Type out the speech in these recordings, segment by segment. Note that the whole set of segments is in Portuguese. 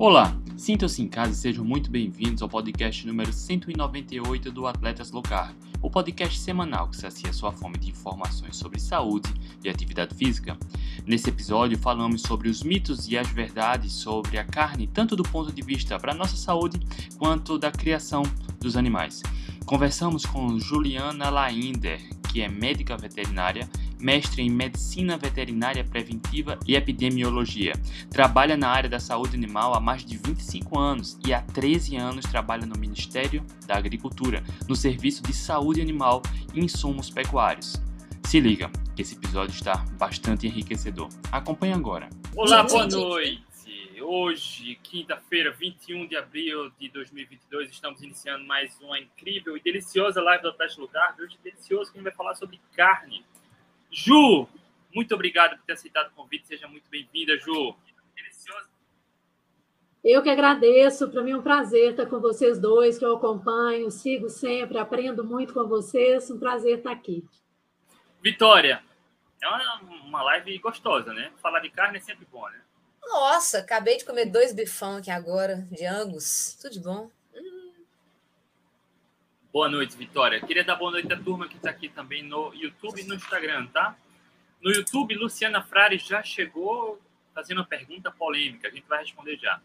Olá, sintam-se em casa e sejam muito bem-vindos ao podcast número 198 do Atletas Low Carb, o podcast semanal que sacia sua fome de informações sobre saúde e atividade física. Nesse episódio falamos sobre os mitos e as verdades sobre a carne, tanto do ponto de vista para nossa saúde quanto da criação dos animais. Conversamos com Juliana Lainder, que é médica veterinária mestre em Medicina Veterinária Preventiva e Epidemiologia. Trabalha na área da saúde animal há mais de 25 anos e há 13 anos trabalha no Ministério da Agricultura, no Serviço de Saúde Animal e Insumos Pecuários. Se liga, que esse episódio está bastante enriquecedor. Acompanhe agora. Olá, boa noite. Hoje, quinta-feira, 21 de abril de 2022, estamos iniciando mais uma incrível e deliciosa live do Teste Lugar. Hoje, delicioso, que a gente vai falar sobre carne. Ju, muito obrigado por ter aceitado o convite. Seja muito bem-vinda, Ju. Delicioso. Eu que agradeço, para mim é um prazer estar com vocês dois, que eu acompanho, sigo sempre, aprendo muito com vocês. Um prazer estar aqui. Vitória, é uma, uma live gostosa, né? Falar de carne é sempre bom, né? Nossa, acabei de comer dois bifão aqui agora, de Angus. Tudo de bom. Boa noite, Vitória. Queria dar boa noite à turma que está aqui também no YouTube e no Instagram, tá? No YouTube, Luciana Frari já chegou fazendo uma pergunta polêmica. A gente vai responder já.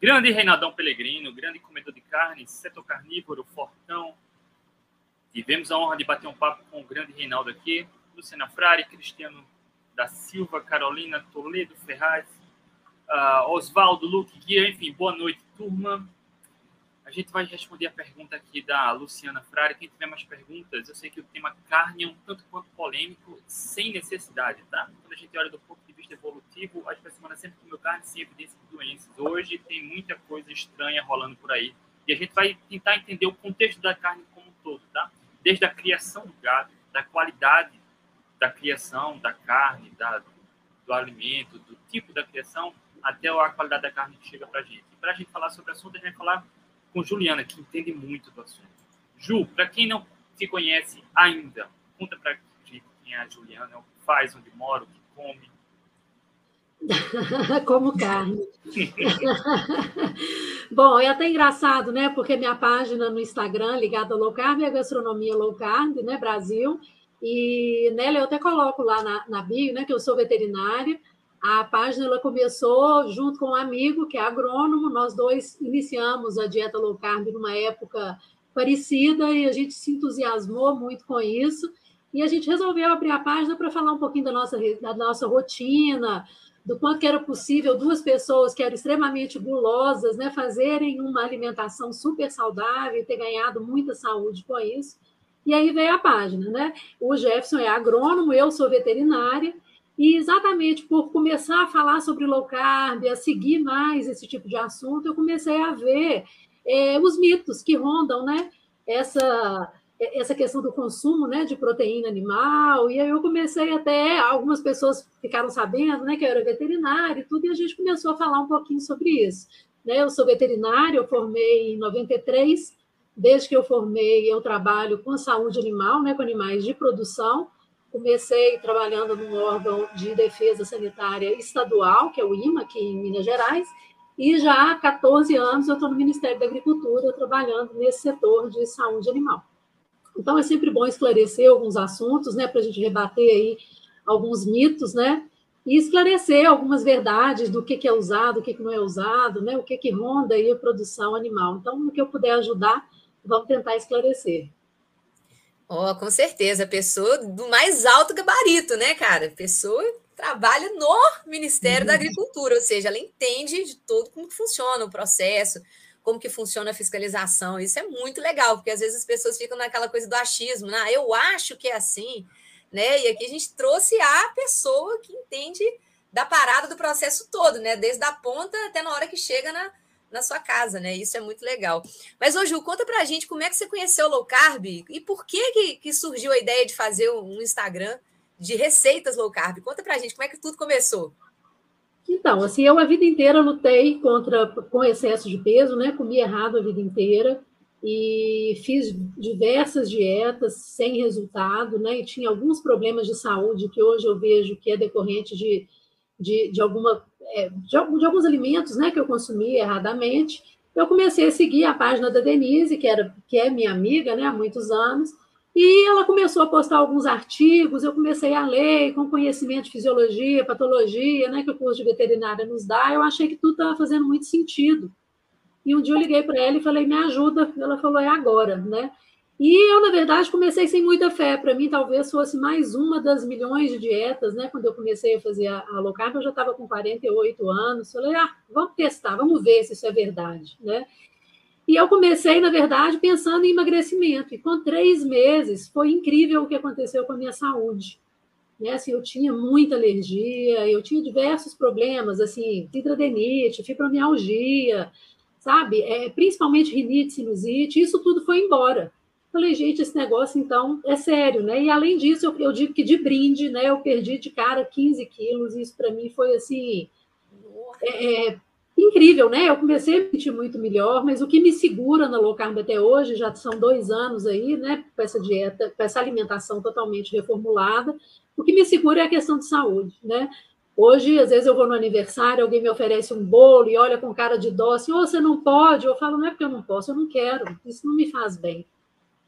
Grande Reinaldão Pelegrino, grande comedor de carne, setor carnívoro, fortão. Tivemos a honra de bater um papo com o grande Reinaldo aqui. Luciana Frari, Cristiano da Silva, Carolina Toledo Ferraz, uh, Oswaldo, Luque Guia, enfim, boa noite, turma. A gente vai responder a pergunta aqui da Luciana Frari. Quem tiver mais perguntas, eu sei que o tema carne é um tanto quanto polêmico, sem necessidade, tá? Quando a gente olha do ponto de vista evolutivo, as pessoas sempre comeu carne sem evidência de doenças. Hoje tem muita coisa estranha rolando por aí. E a gente vai tentar entender o contexto da carne como um todo, tá? Desde a criação do gado, da qualidade da criação da carne, da, do alimento, do tipo da criação, até a qualidade da carne que chega para a gente. Para a gente falar sobre o assunto, a gente vai falar com Juliana, que entende muito do assunto. Ju, para quem não te conhece ainda, conta para gente quem é a Juliana, o que faz, onde mora, o que come. Como carne. Bom, é até engraçado, né? Porque minha página no Instagram ligada ao low carb é gastronomia low carb, né? Brasil. E nela eu até coloco lá na, na bio, né? Que eu sou veterinária a página começou junto com um amigo que é agrônomo, nós dois iniciamos a dieta low carb numa época parecida e a gente se entusiasmou muito com isso. E a gente resolveu abrir a página para falar um pouquinho da nossa, da nossa rotina, do quanto que era possível duas pessoas que eram extremamente gulosas né, fazerem uma alimentação super saudável e ter ganhado muita saúde com isso. E aí veio a página, né? O Jefferson é agrônomo, eu sou veterinária, e exatamente por começar a falar sobre low carb, a seguir mais esse tipo de assunto, eu comecei a ver é, os mitos que rondam né, essa, essa questão do consumo né, de proteína animal. E aí eu comecei até, algumas pessoas ficaram sabendo né, que eu era veterinária e tudo, e a gente começou a falar um pouquinho sobre isso. Né? Eu sou veterinária, eu formei em 93. Desde que eu formei, eu trabalho com saúde animal, né, com animais de produção. Comecei trabalhando num órgão de defesa sanitária estadual, que é o IMA, aqui em Minas Gerais, e já há 14 anos eu estou no Ministério da Agricultura trabalhando nesse setor de saúde animal. Então é sempre bom esclarecer alguns assuntos, né, para a gente rebater aí alguns mitos, né, e esclarecer algumas verdades do que, que é usado, o que, que não é usado, né, o que, que ronda aí a produção animal. Então, no que eu puder ajudar, vamos tentar esclarecer. Oh, com certeza, pessoa do mais alto gabarito, né, cara? Pessoa trabalha no Ministério uhum. da Agricultura, ou seja, ela entende de todo como funciona o processo, como que funciona a fiscalização. Isso é muito legal, porque às vezes as pessoas ficam naquela coisa do achismo, né? Ah, eu acho que é assim, né? E aqui a gente trouxe a pessoa que entende da parada do processo todo, né? Desde a ponta até na hora que chega na, na sua casa, né? Isso é muito legal. Mas, ô Ju, conta pra gente como é que você conheceu o low carb e por que, que, que surgiu a ideia de fazer um Instagram de receitas low carb. Conta pra gente como é que tudo começou. Então, assim, eu a vida inteira lutei contra com excesso de peso, né? Comi errado a vida inteira e fiz diversas dietas sem resultado, né? E tinha alguns problemas de saúde que hoje eu vejo que é decorrente de, de, de alguma é, de, de, alguns alimentos né, que eu consumia erradamente, eu comecei a seguir a página da Denise, que, era, que é minha amiga né, há muitos anos, e ela começou a postar alguns artigos, eu comecei a ler com conhecimento de fisiologia, patologia, né, que o curso de veterinária nos dá, eu achei que tudo estava fazendo muito sentido. E um dia eu liguei para ela e falei, me ajuda. Ela falou, é agora, né? E eu, na verdade, comecei sem muita fé. Para mim, talvez fosse mais uma das milhões de dietas, né? Quando eu comecei a fazer a, a low carb, eu já estava com 48 anos. Falei, ah, vamos testar, vamos ver se isso é verdade, né? E eu comecei, na verdade, pensando em emagrecimento. E com três meses, foi incrível o que aconteceu com a minha saúde. Né? Assim, eu tinha muita alergia, eu tinha diversos problemas, assim, hidradenite, fibromialgia, sabe? É, principalmente rinite, sinusite, isso tudo foi embora. Falei, gente, esse negócio, então, é sério, né? E, além disso, eu, eu digo que de brinde, né, eu perdi de cara 15 quilos, e isso para mim foi, assim, é, é, incrível, né? Eu comecei a me sentir muito melhor, mas o que me segura na low carb até hoje, já são dois anos aí, né, com essa dieta, com essa alimentação totalmente reformulada, o que me segura é a questão de saúde, né? Hoje, às vezes, eu vou no aniversário, alguém me oferece um bolo e olha com cara de dó, assim, oh, você não pode. Eu falo, não é porque eu não posso, eu não quero, isso não me faz bem.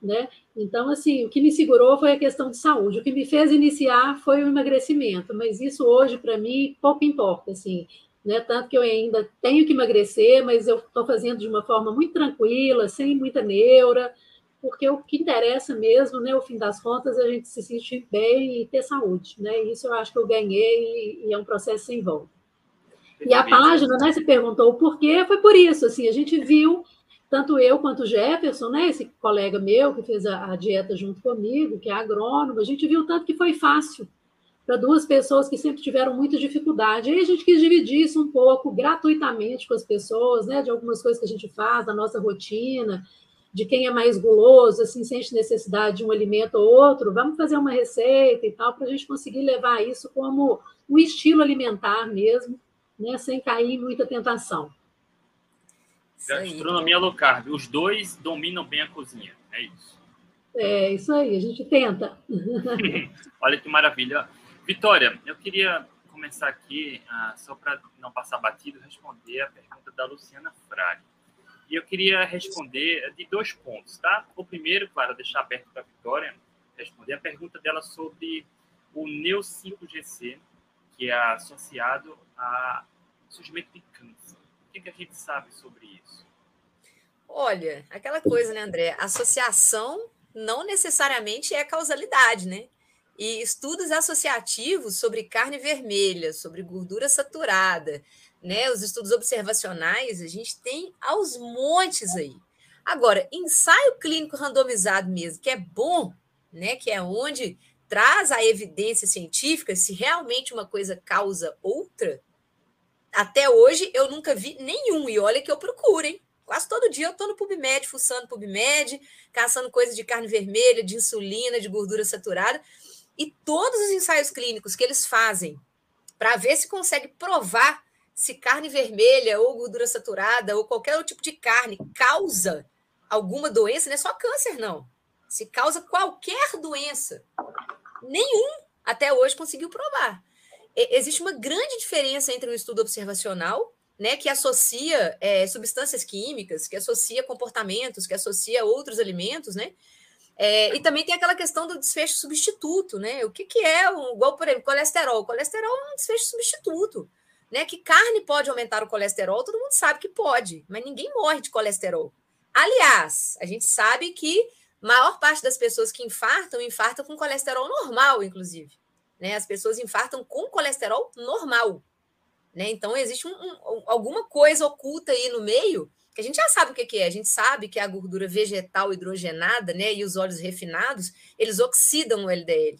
Né? Então, assim, o que me segurou foi a questão de saúde. O que me fez iniciar foi o emagrecimento, mas isso hoje, para mim, pouco importa, assim né? Tanto que eu ainda tenho que emagrecer, mas eu estou fazendo de uma forma muito tranquila, sem muita neura, porque o que interessa mesmo, né? O fim das contas, é a gente se sentir bem e ter saúde, né? Isso eu acho que eu ganhei e, é um processo sem volta. E a página, né? Você perguntou o porquê, foi por isso, assim, a gente viu tanto eu quanto o Jefferson, né, esse colega meu que fez a, a, dieta junto comigo, que é agrônomo, a gente viu tanto que foi fácil para duas pessoas que sempre tiveram muita dificuldade. Aí a gente quis dividir isso um pouco gratuitamente com as pessoas, né, de algumas coisas que a gente faz, da nossa rotina, de quem é mais guloso, assim, sente necessidade de um alimento ou outro, vamos fazer uma receita e tal, para a gente conseguir levar isso como um estilo alimentar mesmo, né, sem cair em muita tentação. Gastronomia low carb, os dois dominam bem a cozinha, é isso. É, isso aí, a gente tenta. Olha que maravilha. Vitória, eu queria começar aqui, uh, só para não passar batido, responder a pergunta da Luciana Frade. E eu queria responder de dois pontos, tá? O primeiro, claro, deixar aberto para a Vitória responder a pergunta dela sobre o Neo5GC, que é associado a surgimento de câncer. O que, que a gente sabe sobre isso? Olha, aquela coisa, né, André? Associação não necessariamente é causalidade, né? e estudos associativos sobre carne vermelha, sobre gordura saturada, né? Os estudos observacionais, a gente tem aos montes aí. Agora, ensaio clínico randomizado mesmo, que é bom, né? Que é onde traz a evidência científica se realmente uma coisa causa outra. Até hoje eu nunca vi nenhum, e olha que eu procuro, hein? Quase todo dia eu estou no PubMed, fuçando PubMed, caçando coisas de carne vermelha, de insulina, de gordura saturada. E todos os ensaios clínicos que eles fazem para ver se consegue provar se carne vermelha ou gordura saturada ou qualquer outro tipo de carne causa alguma doença, não é só câncer, não. Se causa qualquer doença. Nenhum até hoje conseguiu provar. Existe uma grande diferença entre um estudo observacional, né, que associa é, substâncias químicas, que associa comportamentos, que associa outros alimentos, né, é, e também tem aquela questão do desfecho substituto, né? O que, que é, um, igual, por exemplo, colesterol? O colesterol é um desfecho substituto. Né? Que carne pode aumentar o colesterol, todo mundo sabe que pode, mas ninguém morre de colesterol. Aliás, a gente sabe que maior parte das pessoas que infartam, infartam com colesterol normal, inclusive. Né? As pessoas infartam com colesterol normal. Né? Então, existe um, um, alguma coisa oculta aí no meio que a gente já sabe o que é. A gente sabe que a gordura vegetal hidrogenada, né, e os óleos refinados, eles oxidam o LDL,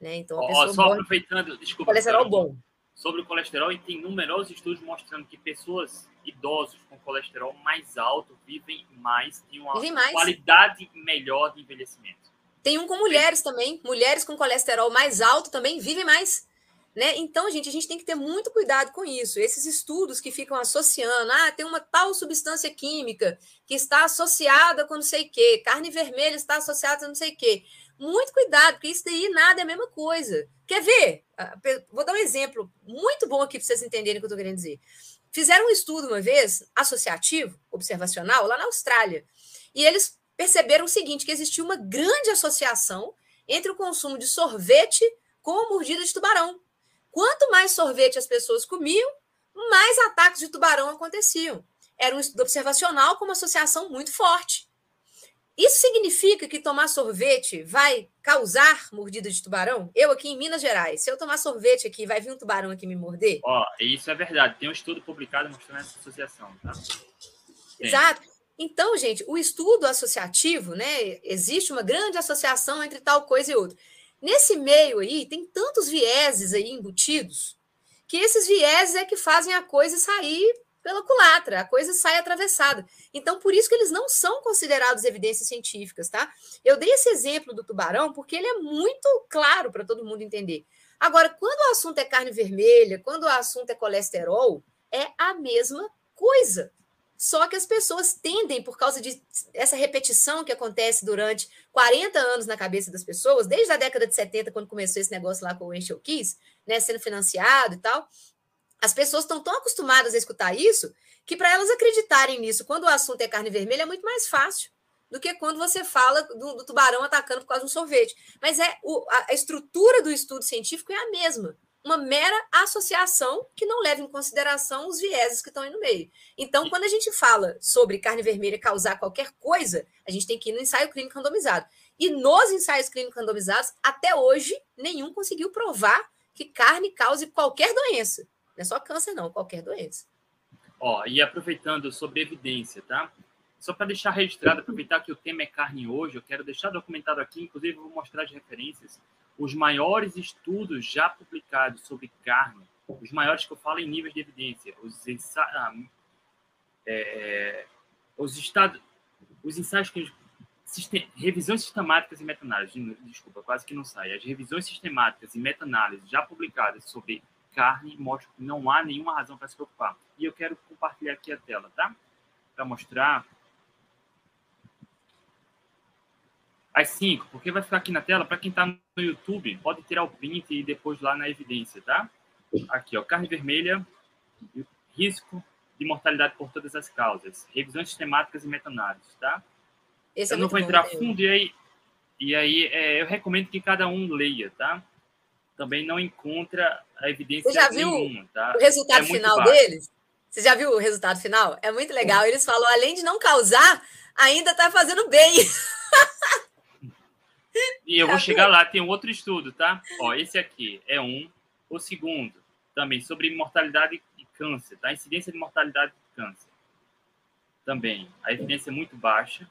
né? Então, a pessoa oh, só morre... aproveitando, desculpa. Colesterol bom. Sobre o colesterol, e tem numerosos estudos mostrando que pessoas idosos com colesterol mais alto vivem mais, têm uma mais. qualidade melhor de envelhecimento. Tem um com mulheres também. Mulheres com colesterol mais alto também vivem mais. Né? Então, gente, a gente tem que ter muito cuidado com isso. Esses estudos que ficam associando, ah, tem uma tal substância química que está associada com não sei o quê, carne vermelha está associada a não sei o quê. Muito cuidado, porque isso daí nada é a mesma coisa. Quer ver? Ah, vou dar um exemplo muito bom aqui para vocês entenderem o que eu estou querendo dizer. Fizeram um estudo uma vez, associativo, observacional, lá na Austrália. E eles perceberam o seguinte: que existia uma grande associação entre o consumo de sorvete com a mordida de tubarão. Quanto mais sorvete as pessoas comiam, mais ataques de tubarão aconteciam. Era um estudo observacional com uma associação muito forte. Isso significa que tomar sorvete vai causar mordida de tubarão? Eu aqui em Minas Gerais, se eu tomar sorvete aqui, vai vir um tubarão aqui me morder? Ó, isso é verdade. Tem um estudo publicado mostrando essa associação, tá? Exato. Então, gente, o estudo associativo, né? Existe uma grande associação entre tal coisa e outra. Nesse meio aí, tem tantos vieses aí embutidos, que esses vieses é que fazem a coisa sair pela culatra, a coisa sai atravessada. Então, por isso que eles não são considerados evidências científicas, tá? Eu dei esse exemplo do tubarão porque ele é muito claro para todo mundo entender. Agora, quando o assunto é carne vermelha, quando o assunto é colesterol, é a mesma coisa. Só que as pessoas tendem, por causa de essa repetição que acontece durante 40 anos na cabeça das pessoas, desde a década de 70, quando começou esse negócio lá com o Enchel Kiss, né, sendo financiado e tal, as pessoas estão tão acostumadas a escutar isso que para elas acreditarem nisso, quando o assunto é carne vermelha, é muito mais fácil do que quando você fala do, do tubarão atacando por causa de um sorvete. Mas é o, a, a estrutura do estudo científico é a mesma uma mera associação que não leva em consideração os vieses que estão aí no meio. Então, quando a gente fala sobre carne vermelha causar qualquer coisa, a gente tem que ir no ensaio clínico randomizado. E nos ensaios clínicos randomizados, até hoje, nenhum conseguiu provar que carne cause qualquer doença. Não é só câncer, não, qualquer doença. Ó, e aproveitando sobre evidência, tá? Só para deixar registrado, aproveitar que o tema é carne hoje, eu quero deixar documentado aqui, inclusive vou mostrar as referências, os maiores estudos já publicados sobre carne, os maiores que eu falo em níveis de evidência, os, ensa ah, é, os, estados, os ensaios que Sistem, revisões sistemáticas e meta-análise, desculpa, quase que não sai. As revisões sistemáticas e meta-análise já publicadas sobre carne mostram que não há nenhuma razão para se preocupar. E eu quero compartilhar aqui a tela, tá? Para mostrar as cinco, porque vai ficar aqui na tela. Para quem está no YouTube, pode tirar o print e depois lá na evidência, tá? Aqui, ó, carne vermelha, risco de mortalidade por todas as causas, revisões sistemáticas e meta-análises, tá? Esse eu é não vou entrar bom, fundo e aí, e aí é, eu recomendo que cada um leia, tá? Também não encontra a evidência Você já viu nenhuma, tá? o resultado é final deles? Você já viu o resultado final? É muito legal. Eles falam, além de não causar, ainda está fazendo bem. E eu vou chegar lá, tem outro estudo, tá? Ó, esse aqui é um. O segundo, também, sobre mortalidade e câncer, tá? Incidência de mortalidade de câncer. Também, a evidência é muito baixa.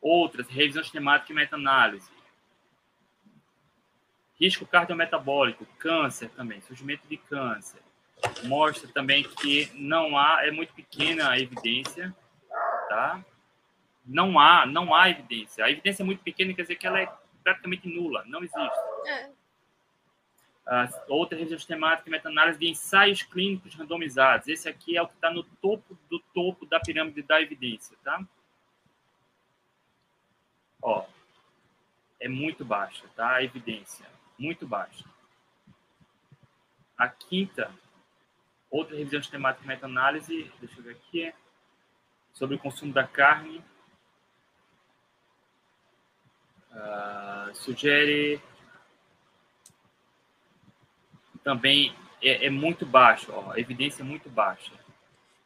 Outras, revisão sistemática e meta-análise. Risco cardiometabólico, câncer também, surgimento de câncer. Mostra também que não há, é muito pequena a evidência, tá? Não há, não há evidência. A evidência é muito pequena, quer dizer que ela é praticamente nula, não existe. É. Uh, outra revisão sistemática e meta-análise de ensaios clínicos randomizados. Esse aqui é o que está no topo do topo da pirâmide da evidência, tá? Ó, é muito baixa, tá? A evidência, muito baixa. A quinta, outra revisão sistemática e meta-análise, deixa eu ver aqui, sobre o consumo da carne Uh, sugere também é, é muito baixo, ó, a evidência é muito baixa.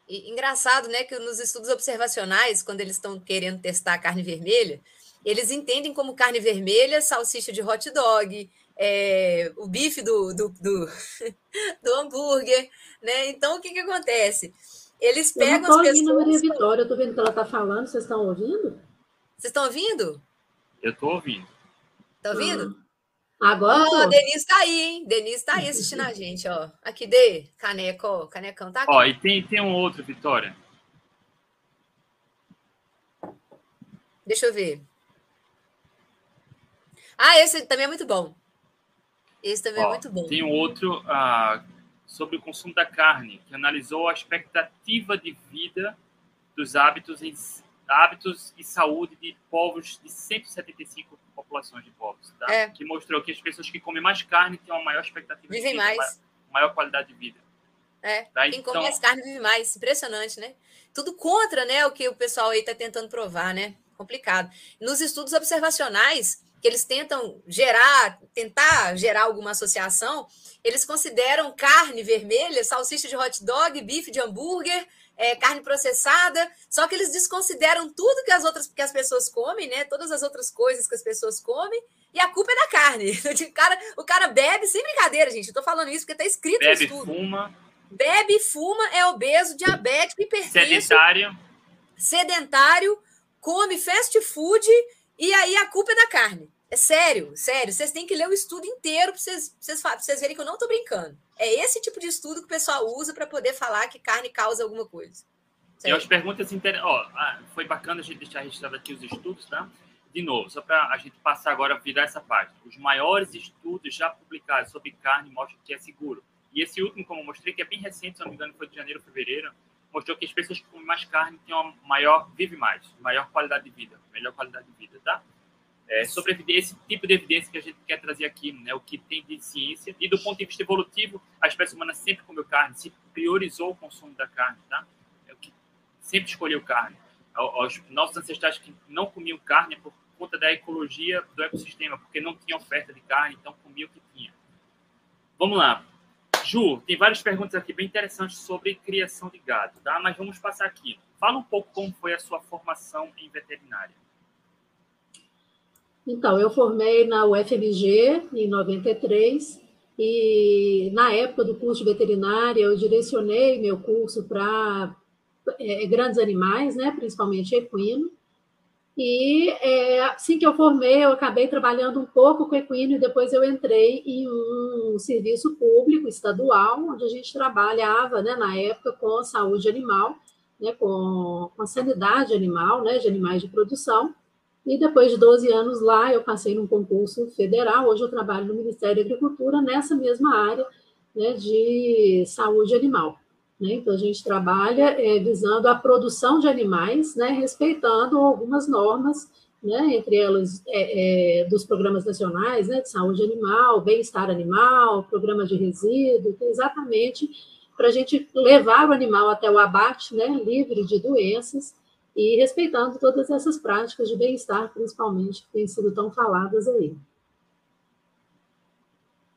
E, engraçado, né, que nos estudos observacionais, quando eles estão querendo testar a carne vermelha, eles entendem como carne vermelha salsicha de hot dog, é, o bife do, do, do, do, hambúrguer, né? Então, o que, que acontece? Eles pegam eu não as pessoas... ouvindo a Maria Vitória, eu estou vendo que ela está falando, vocês estão ouvindo? Vocês estão ouvindo? Eu tô ouvindo. Tá ouvindo? Agora. Ó, oh, Denise tá aí, hein? Denise tá aí assistindo a gente, ó. Aqui, Dê, caneco, ó. Canecão tá aqui. Ó, e tem, tem um outro, Vitória. Deixa eu ver. Ah, esse também é muito bom. Esse também é ó, é muito bom. Tem um outro ah, sobre o consumo da carne, que analisou a expectativa de vida dos hábitos em hábitos e saúde de povos de 175 populações de povos, tá? É. Que mostrou que as pessoas que comem mais carne têm uma maior expectativa Vivem de vida, mais. maior qualidade de vida. É, tá? quem então... come mais carne vive mais. Impressionante, né? Tudo contra, né, o que o pessoal aí está tentando provar, né? Complicado. Nos estudos observacionais, que eles tentam gerar, tentar gerar alguma associação, eles consideram carne vermelha, salsicha de hot dog, bife de hambúrguer, é, carne processada, só que eles desconsideram tudo que as outras que as pessoas comem, né? Todas as outras coisas que as pessoas comem, e a culpa é da carne. O cara, o cara bebe, sem brincadeira, gente. Eu tô falando isso porque tá escrito bebe, no estudo. Fuma. Bebe, fuma, é obeso, diabético, hipertenso. Sedentário. Sedentário, come fast food, e aí a culpa é da carne. É sério, sério. Vocês têm que ler o estudo inteiro para vocês, vocês, vocês verem que eu não estou brincando. É esse tipo de estudo que o pessoal usa para poder falar que carne causa alguma coisa. Sério. E as perguntas interessantes. Oh, foi bacana a gente deixar registrado aqui os estudos, tá? De novo, só para a gente passar agora virar essa página. Os maiores estudos já publicados sobre carne mostram que é seguro. E esse último, como eu mostrei, que é bem recente, se não me engano, foi de janeiro, fevereiro, mostrou que as pessoas que comem mais carne têm uma maior, vive mais, maior qualidade de vida, melhor qualidade de vida, tá? É, sobre esse tipo de evidência que a gente quer trazer aqui, né, o que tem de ciência. E do ponto de vista evolutivo, a espécie humana sempre comeu carne, se priorizou o consumo da carne, tá? É o que sempre escolheu carne. Os nossos ancestrais que não comiam carne é por conta da ecologia do ecossistema, porque não tinha oferta de carne, então comiam o que tinha. Vamos lá. Ju, tem várias perguntas aqui bem interessantes sobre criação de gado, tá? Mas vamos passar aqui. Fala um pouco como foi a sua formação em veterinária. Então, eu formei na UFMG em 93 e na época do curso de veterinária eu direcionei meu curso para é, grandes animais, né, principalmente equino. E é, assim que eu formei, eu acabei trabalhando um pouco com equino e depois eu entrei em um serviço público estadual, onde a gente trabalhava, né, na época, com saúde animal, né, com, com a sanidade animal, né, de animais de produção. E depois de 12 anos lá, eu passei num concurso federal. Hoje eu trabalho no Ministério da Agricultura nessa mesma área né, de saúde animal. Né? Então, a gente trabalha é, visando a produção de animais, né, respeitando algumas normas, né, entre elas é, é, dos programas nacionais né, de saúde animal, bem-estar animal, programa de resíduo, é exatamente para a gente levar o animal até o abate, né, livre de doenças, e respeitando todas essas práticas de bem-estar, principalmente, que têm sido tão faladas aí.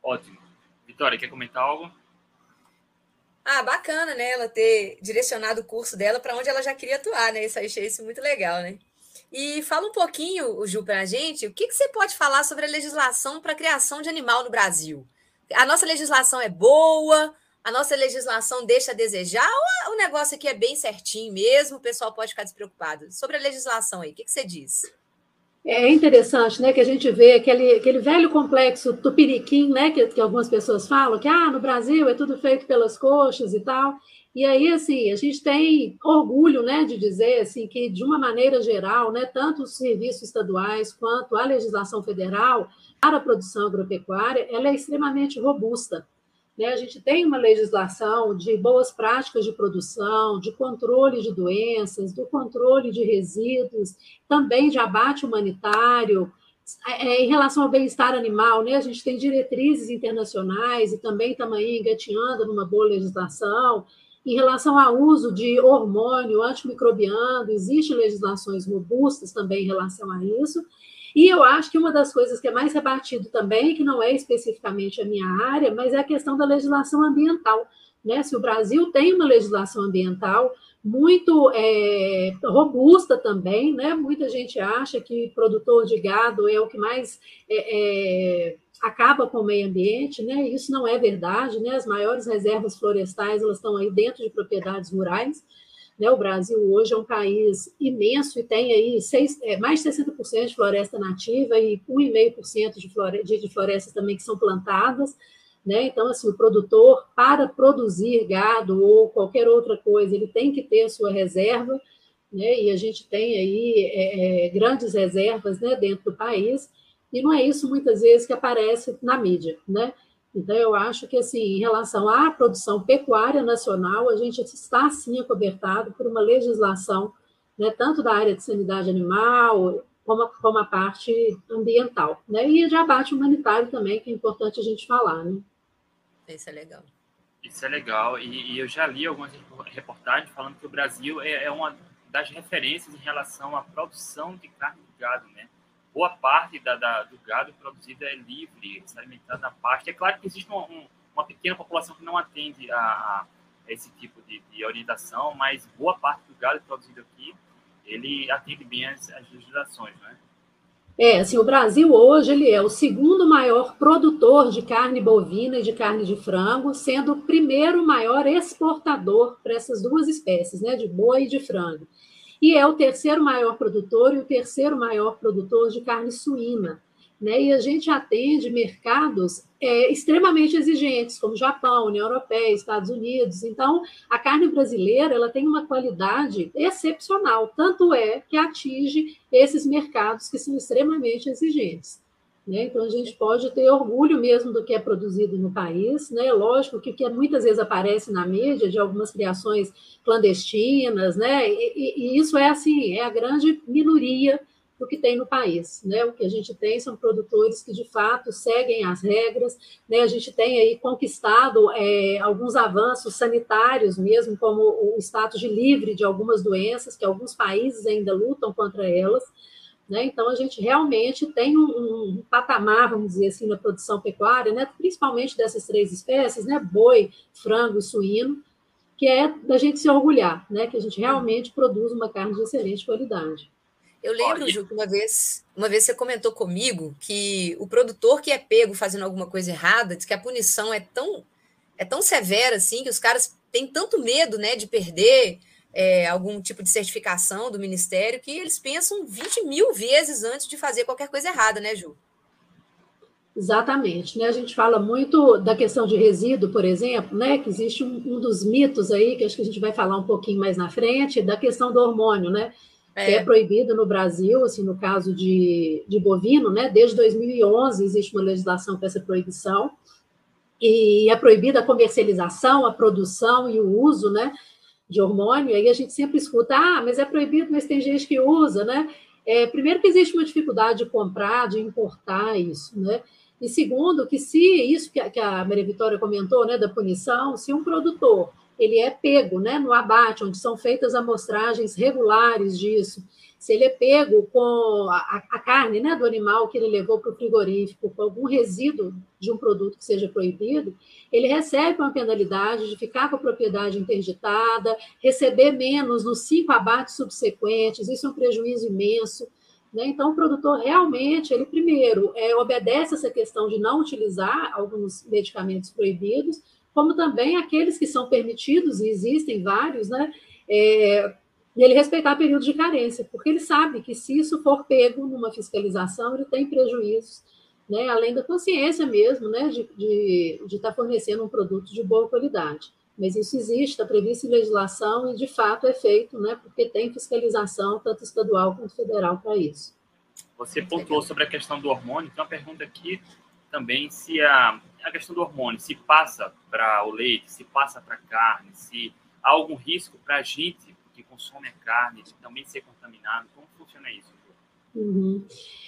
Ótimo. Vitória, quer comentar algo? Ah, bacana, né? Ela ter direcionado o curso dela para onde ela já queria atuar, né? Isso aí achei isso muito legal, né? E fala um pouquinho, Ju, para a gente, o que, que você pode falar sobre a legislação para a criação de animal no Brasil? A nossa legislação é boa? A nossa legislação deixa a desejar ou o negócio aqui é bem certinho mesmo, o pessoal pode ficar despreocupado? Sobre a legislação aí, o que, que você diz? É interessante, né, que a gente vê aquele, aquele velho complexo tupiriquim, né, que, que algumas pessoas falam, que ah, no Brasil é tudo feito pelas coxas e tal. E aí, assim, a gente tem orgulho, né, de dizer, assim, que de uma maneira geral, né, tanto os serviços estaduais quanto a legislação federal para a produção agropecuária, ela é extremamente robusta. Né? A gente tem uma legislação de boas práticas de produção, de controle de doenças, do controle de resíduos, também de abate humanitário. É, é, em relação ao bem-estar animal, né? a gente tem diretrizes internacionais e também estamos aí engateando numa boa legislação. Em relação ao uso de hormônio antimicrobiano, existem legislações robustas também em relação a isso. E eu acho que uma das coisas que é mais rebatido também, que não é especificamente a minha área, mas é a questão da legislação ambiental. Né? Se o Brasil tem uma legislação ambiental muito é, robusta também, né? muita gente acha que produtor de gado é o que mais é, é, acaba com o meio ambiente, né? isso não é verdade, né? as maiores reservas florestais elas estão aí dentro de propriedades rurais, né? O Brasil hoje é um país imenso e tem aí seis, é, mais de 60% de floresta nativa e 1,5% de, flore de, de florestas também que são plantadas. Né? Então, assim, o produtor, para produzir gado ou qualquer outra coisa, ele tem que ter a sua reserva, né? e a gente tem aí é, é, grandes reservas né, dentro do país, e não é isso muitas vezes que aparece na mídia. Né? Então, eu acho que, assim, em relação à produção pecuária nacional, a gente está, sim, acobertado por uma legislação né, tanto da área de sanidade animal, como a, como a parte ambiental. Né? E de abate humanitário também, que é importante a gente falar. Né? Isso é legal. Isso é legal. E, e eu já li algumas reportagens falando que o Brasil é, é, uma das referências em relação à produção de carne de gado. Né? Boa parte da, da do gado produzido é livre, se alimentando na pasta. É claro que existe uma, um, uma pequena população que não atende a, a esse tipo de, de, orientação, mas boa parte do gado produzido aqui ele atende bem as, as legislações, né? É, assim, o Brasil hoje ele é o segundo maior produtor de carne bovina e de carne de frango, sendo o primeiro maior exportador para essas duas espécies, né, de boi e de frango. E é o terceiro maior produtor e o terceiro maior produtor de carne suína né? E a gente atende mercados é, extremamente exigentes, como Japão, União Europeia, Estados Unidos. Então, a carne brasileira ela tem uma qualidade excepcional, tanto é que atinge esses mercados que são extremamente exigentes. Né? Então, a gente pode ter orgulho mesmo do que é produzido no país. Né? Lógico que o que muitas vezes aparece na mídia de algumas criações clandestinas, né? e, e, e isso é assim, é a grande minoria do que tem no país. Né? O que a gente tem são produtores que, de fato, seguem as regras. Né? A gente tem aí conquistado é, alguns avanços sanitários mesmo, como o status de livre de algumas doenças, que alguns países ainda lutam contra elas. Né? Então, a gente realmente tem um, um, patamar, vamos dizer assim, na produção pecuária, né? principalmente dessas três espécies, né? boi, frango e suíno, que é da gente se orgulhar, né? que a gente realmente produz uma carne de excelente qualidade. Eu lembro, Ju, que uma vez, uma vez você comentou comigo que o produtor que é pego fazendo alguma coisa errada, diz que a punição é tão, é tão severa assim, que os caras têm tanto medo né, de perder é, algum tipo de certificação do Ministério que eles pensam 20 mil vezes antes de fazer qualquer coisa errada, né, Ju? Exatamente, né? A gente fala muito da questão de resíduo, por exemplo, né? Que existe um, um, dos mitos aí, que acho que a gente vai falar um pouquinho mais na frente, da questão do hormônio, né? é. que é proibido no Brasil, assim, no caso de, de bovino, né? Desde 2011 existe uma legislação para essa proibição, e é proibida a comercialização, a produção e o uso, né? De hormônio, aí a gente sempre escuta, ah, mas é proibido, mas tem gente que usa, né? É, primeiro que existe uma dificuldade de comprar, de importar isso, né? E segundo, que se isso que a, que a Maria Vitória comentou, né, da punição, se um produtor ele é pego né, no abate, onde são feitas amostragens regulares disso. Se ele é pego com a, a carne né, do animal que ele levou para o frigorífico, com algum resíduo de um produto que seja proibido, ele recebe uma penalidade de ficar com a propriedade interditada, receber menos nos cinco abates subsequentes, isso é um prejuízo imenso. Né? Então, o produtor realmente, ele primeiro é, obedece essa questão de não utilizar alguns medicamentos proibidos, como também aqueles que são permitidos, e existem vários, né? É, e ele respeitar período de carência, porque ele sabe que se isso for pego numa fiscalização, ele tem prejuízos, né, além da consciência mesmo, né, de estar de, de tá fornecendo um produto de boa qualidade. Mas isso existe, está previsto em legislação e, de fato, é feito, né, porque tem fiscalização, tanto estadual quanto federal, para isso. Você pontuou sobre a questão do hormônio, tem uma pergunta aqui também se a, a questão do hormônio se passa para o leite, se passa para a carne, se há algum risco para a gente que consome a carne também ser contaminado. Como funciona isso? Uhum.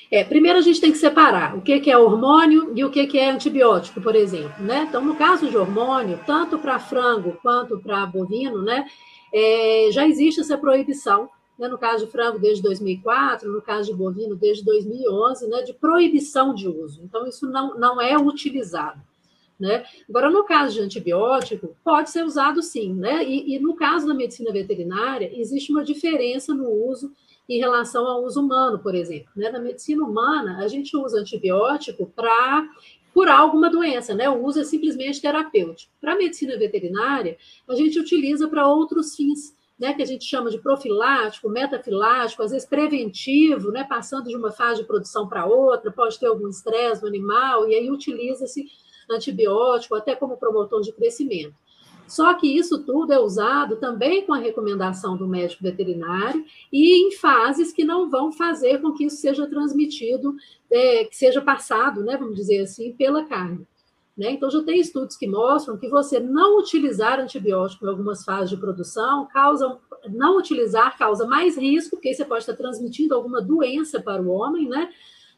É, primeiro a gente tem que separar o que, que é hormônio e o que, que é antibiótico, por exemplo. Né? Então, no caso de hormônio, tanto para frango quanto para bovino, né, é, já existe essa proibição né, no caso de frango desde 2004, no caso de bovino desde 2011, né, de proibição de uso. Então, isso não, não é utilizado. Né? Agora, no caso de antibiótico, pode ser usado sim, né? E, e, no caso da medicina veterinária, existe uma diferença no uso em relação ao uso humano, por exemplo. Né? Na medicina humana, a gente usa antibiótico para curar alguma doença, né? O uso é simplesmente terapêutico. Para a medicina veterinária, a gente utiliza para outros fins né, que a gente chama de profilático, metafilático, às vezes preventivo, né, passando de uma fase de produção para outra, pode ter algum estresse no animal, e aí utiliza-se antibiótico até como promotor de crescimento. Só que isso tudo é usado também com a recomendação do médico veterinário e em fases que não vão fazer com que isso seja transmitido, é, que seja passado, né, vamos dizer assim, pela carne. Né? Então, já tem estudos que mostram que você não utilizar antibiótico em algumas fases de produção causa não utilizar causa mais risco, porque você pode estar transmitindo alguma doença para o homem, né?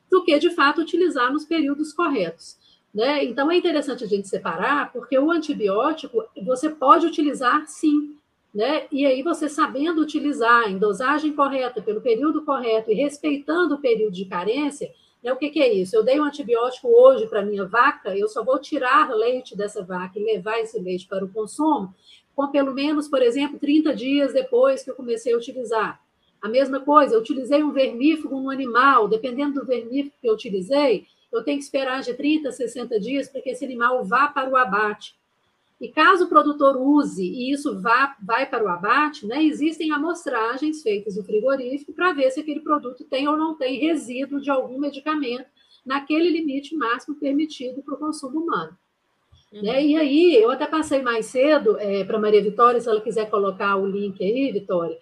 Do que, de fato, utilizar nos períodos corretos. Né? Então, é interessante a gente separar, porque o antibiótico você pode utilizar sim, né? E aí, você sabendo utilizar em dosagem correta, pelo período correto e respeitando o período de carência, né, o que, que é isso? Eu dei um antibiótico hoje para minha vaca, eu só vou tirar leite dessa vaca e levar esse leite para o consumo com pelo menos, por exemplo, 30 dias depois que eu comecei a utilizar. A mesma coisa, eu utilizei um vermífugo no animal, dependendo do vermífugo que eu utilizei, eu tenho que esperar de 30 a 60 dias para que esse animal vá para o abate. E caso o produtor use e isso vá, vai para o abate, né, existem amostragens feitas no frigorífico para ver se aquele produto tem ou não tem resíduo de algum medicamento naquele limite máximo permitido para o consumo humano. Uhum. Né? E aí, eu até passei mais cedo é, para Maria Vitória, se ela quiser colocar o link aí, Vitória,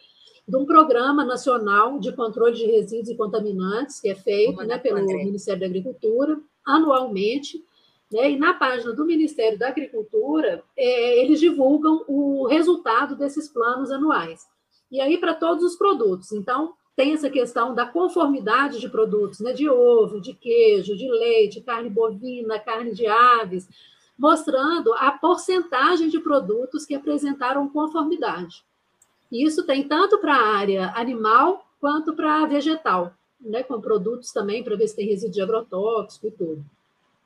de um programa nacional de controle de resíduos e contaminantes, que é feito né, pelo Ministério da Agricultura, anualmente, né? E na página do Ministério da Agricultura, é, eles divulgam o resultado desses planos anuais. E aí, para todos os produtos. Então, tem essa questão da conformidade de produtos, né? de ovo, de queijo, de leite, carne bovina, carne de aves, mostrando a porcentagem de produtos que apresentaram conformidade. E isso tem tanto para a área animal quanto para a vegetal, né? com produtos também para ver se tem resíduo de agrotóxico e tudo.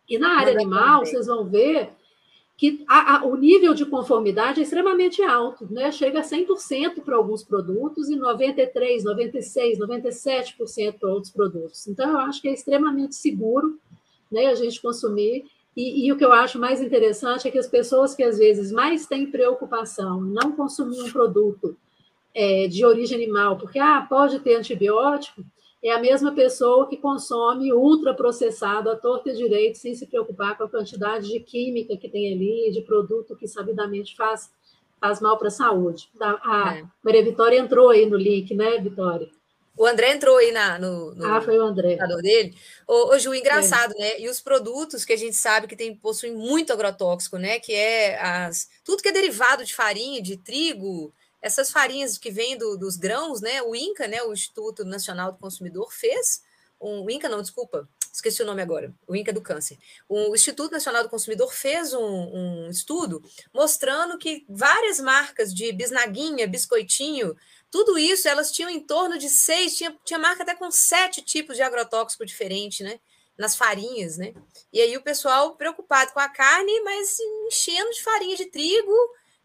E na área animal, vocês vão ver que a, a, o nível de conformidade é extremamente alto, né? chega a 100% para alguns produtos e 93%, 96%, 97% para outros produtos. Então, eu acho que é extremamente seguro né, a gente consumir. E, e, o que eu acho mais interessante é que as pessoas que às vezes mais têm preocupação em não consumir um produto é, de origem animal, porque ah, pode ter antibiótico, é a mesma pessoa que consome ultraprocessado à torta e direito, sem se preocupar com a quantidade de química que tem ali, de produto que sabidamente faz, faz mal para a saúde. A é. Maria Vitória entrou aí no link, né, Vitória? O André entrou aí na, no, no ah, foi o André. dele. Ô, ô Ju, engraçado, é. né? E os produtos que a gente sabe que tem, possuem muito agrotóxico, né? Que é as, tudo que é derivado de farinha, de trigo, essas farinhas que vêm do, dos grãos, né? O INCA, né? O Instituto Nacional do Consumidor, fez um. O INCA, não, desculpa, esqueci o nome agora, o INCA do Câncer. O Instituto Nacional do Consumidor fez um, um estudo mostrando que várias marcas de bisnaguinha, biscoitinho, tudo isso elas tinham em torno de seis, tinha, tinha marca até com sete tipos de agrotóxico diferente, né? Nas farinhas, né? E aí o pessoal preocupado com a carne, mas enchendo de farinha de trigo,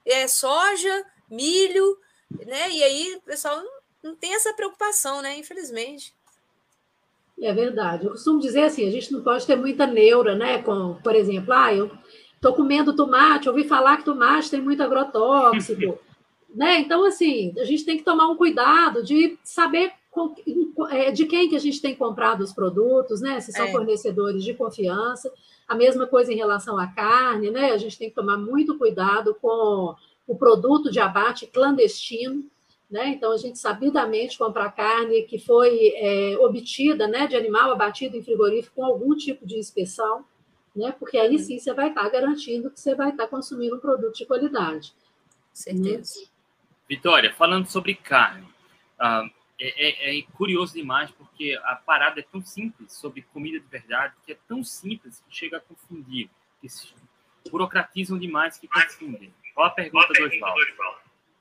é, soja, milho, né? E aí o pessoal não tem essa preocupação, né? Infelizmente. É verdade. Eu costumo dizer assim, a gente não pode ter muita neura, né? Com, por exemplo, ah, eu estou comendo tomate, ouvi falar que tomate tem muito agrotóxico, né? Então, assim, a gente tem que tomar um cuidado de saber é, de quem que a gente tem comprado os produtos, né? Se são é. fornecedores de confiança. A mesma coisa em relação à carne, né? A gente tem que tomar muito cuidado com o produto de abate clandestino, né? Então, a gente sabidamente compra carne que foi é, obtida né, de animal abatido em frigorífico com algum tipo de inspeção, né? Porque aí sim você vai estar garantindo que você vai estar consumindo um produto de qualidade. Certeza. Né? Vitória, falando sobre carne, uh, é, é, é, curioso demais porque a parada é tão simples sobre comida de verdade, que é tão simples que chega a confundir, que se burocratizam demais que confundem. Qual a pergunta do Oswaldo?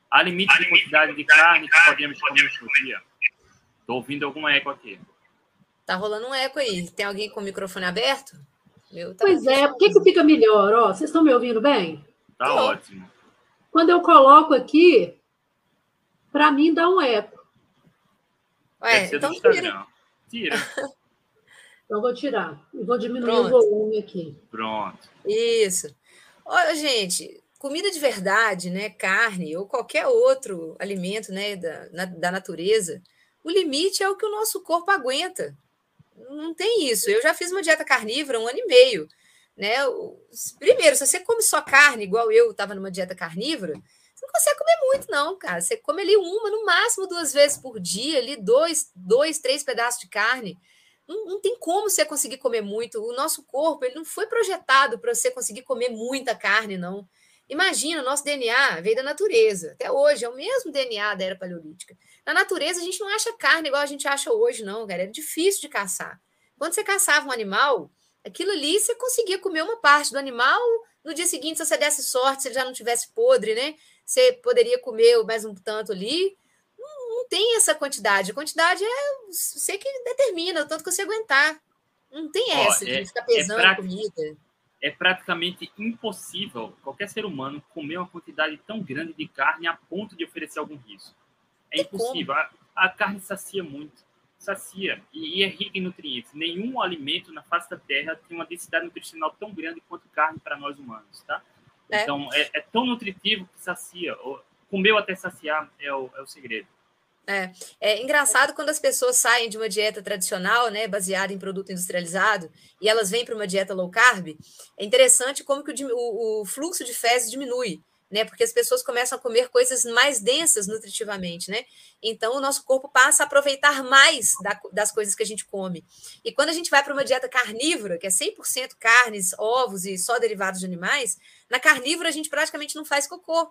Há limite de quantidade de carne que podemos comer por dia? Estou ouvindo alguma eco aqui. Tá rolando um eco aí. Tem alguém com o microfone aberto? Meu, tá pois é, por que, que fica melhor? Ó, vocês estão me ouvindo bem? Tá Tô. ótimo. Quando eu coloco aqui, para mim dá um eco. Ué, então tira. Tira. então vou tirar. E vou diminuir Pronto. o volume aqui. Pronto. Isso. Olha, gente, comida de verdade, né, carne ou qualquer outro alimento, né, da, na, da natureza, o limite é o que o nosso corpo aguenta. Não tem isso. Eu já fiz uma dieta carnívora um ano e meio, né? Primeiro, se você come só carne, igual eu estava numa dieta carnívora, você não consegue comer muito, não, cara. Você come ali uma, no máximo duas vezes por dia, ali dois, dois, três pedaços de carne. Não, não tem como você conseguir comer muito. O nosso corpo ele não foi projetado para você conseguir comer muita carne, não. Imagina, o nosso DNA veio da natureza. Até hoje, é o mesmo DNA da era paleolítica. Na natureza, a gente não acha carne igual a gente acha hoje, não, cara. Era difícil de caçar. Quando você caçava um animal, aquilo ali você conseguia comer uma parte do animal. No dia seguinte, se você desse sorte, se ele já não tivesse podre, né? Você poderia comer mais um tanto ali. Não, não tem essa quantidade. A quantidade é você que determina o tanto que você aguentar. Não tem essa Ó, é, de ficar pesando é comida. É praticamente impossível qualquer ser humano comer uma quantidade tão grande de carne a ponto de oferecer algum risco. É impossível. A, a, carne sacia muito. Sacia. E, e, é rica em nutrientes. Nenhum alimento na face da Terra tem uma densidade nutricional tão grande quanto carne para nós humanos, tá? É. Então, é, é, tão nutritivo que sacia. Comeu até saciar é o, é o segredo. É, é engraçado quando as pessoas saem de uma dieta tradicional, né, baseada em produto industrializado, e elas vêm para uma dieta low carb. É interessante como que o, o, o, fluxo de fezes diminui, né, porque as pessoas começam a comer coisas mais densas nutritivamente, né. Então o nosso corpo passa a aproveitar mais da, das coisas que a gente come. E quando a gente vai para uma dieta carnívora, que é 100% carnes, ovos e só derivados de animais, na carnívora a gente praticamente não faz cocô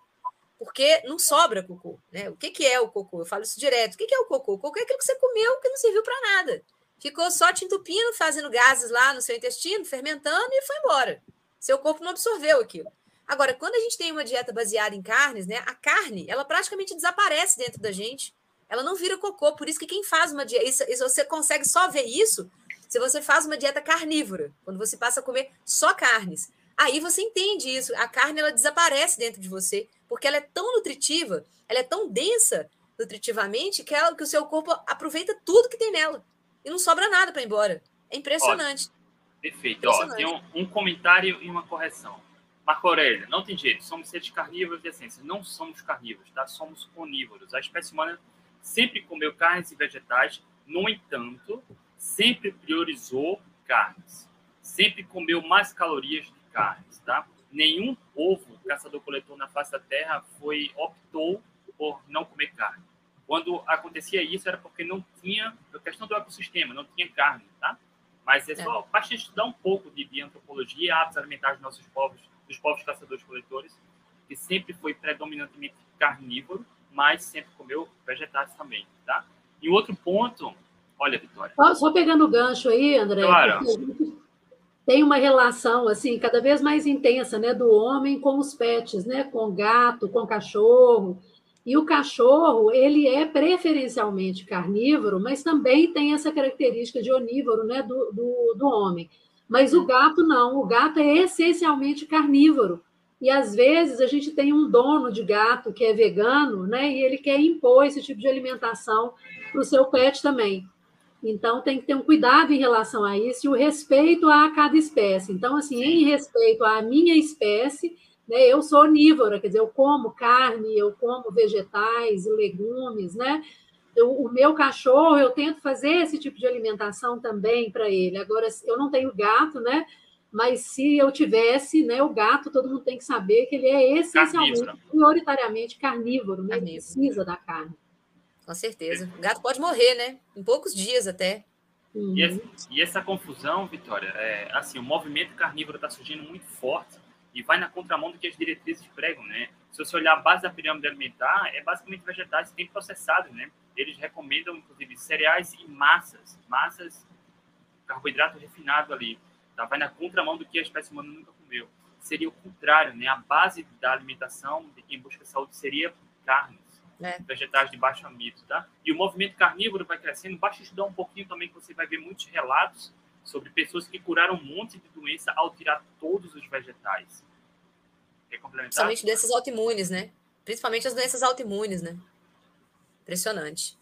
porque não sobra cocô. Né? O que, que é o cocô? Eu falo isso direto. O que, que é o cocô? O cocô é aquilo que você comeu que não serviu para nada. Ficou só te entupindo, fazendo gases lá no seu intestino, fermentando e foi embora. Seu corpo não absorveu aquilo. Agora, quando a gente tem uma dieta baseada em carnes, né, a carne, ela praticamente desaparece dentro da gente. Ela não vira cocô. Por isso que quem faz uma dieta. Isso, isso, você consegue só ver isso se você faz uma dieta carnívora, quando você passa a comer só carnes. Aí você entende isso. A carne ela desaparece dentro de você porque ela é tão nutritiva, ela é tão densa nutritivamente que, ela, que o seu corpo aproveita tudo que tem nela e não sobra nada para ir embora. É impressionante. perfeito. Ó, tem um, um, comentário e uma correção. Marco Aurélio, não tem jeito, somos seres carnívoros de essência. Não somos carnívoros, tá? Somos onívoros. A espécie humana sempre comeu carnes e vegetais, no entanto, sempre priorizou carnes. Sempre comeu mais calorias carnes, tá? nenhum povo caçador-coletor na face da Terra foi optou por não comer carne. Quando acontecia isso era porque não tinha a questão do ecossistema, não tinha carne, tá? Mas é só é. basta estudar um pouco de, de antropologia hábitos alimentares dos nossos povos, dos povos caçadores-coletores, que sempre foi predominantemente carnívoro, mas sempre comeu vegetais também, tá? E outro ponto, olha, Vitória. Só, só pegando o gancho aí, André, claro tem uma relação assim cada vez mais intensa, né, do homem com os pets, né, com gato, com cachorro. E o cachorro, ele é preferencialmente carnívoro, mas também tem essa característica de onívoro, né, do, do, do homem. Mas o gato não, o gato é essencialmente carnívoro. E às vezes a gente tem um dono de gato que é vegano, né, e ele quer impor esse tipo de alimentação para o seu pet também. Então, tem que ter um cuidado em relação a isso e o respeito a cada espécie. Então, assim, em respeito à minha espécie, né, eu sou onívora, quer dizer, eu como carne, eu como vegetais e legumes, né? Eu, o meu cachorro, eu tento fazer esse tipo de alimentação também para ele. Agora, eu não tenho gato, né? Mas se eu tivesse, né, o gato, todo mundo tem que saber que ele é essencialmente, carnívoro. prioritariamente carnívoro, né? Carnívoro. Precisa da carne. Com certeza. O gato pode morrer, né? Em poucos dias até. Uhum. E, essa, e, essa, confusão, Vitória, é, assim, o movimento carnívoro está surgindo muito forte e vai na contramão do que as diretrizes pregam, né? Se você olhar a base da pirâmide alimentar, é basicamente vegetais bem processados, né? Eles recomendam, inclusive, cereais e massas, massas, carboidrato refinado ali, tá? Vai na contramão do que a espécie humana nunca comeu. Seria o contrário, né? A base da alimentação de quem busca saúde seria carne é. vegetais de baixo amido, tá? E o movimento carnívoro vai crescendo. Basta estudar um pouquinho também que você vai ver muitos relatos sobre pessoas que curaram um monte de doença ao tirar todos os vegetais. Quer complementar? Principalmente doenças autoimunes, né? Principalmente as doenças autoimunes, né? Impressionante.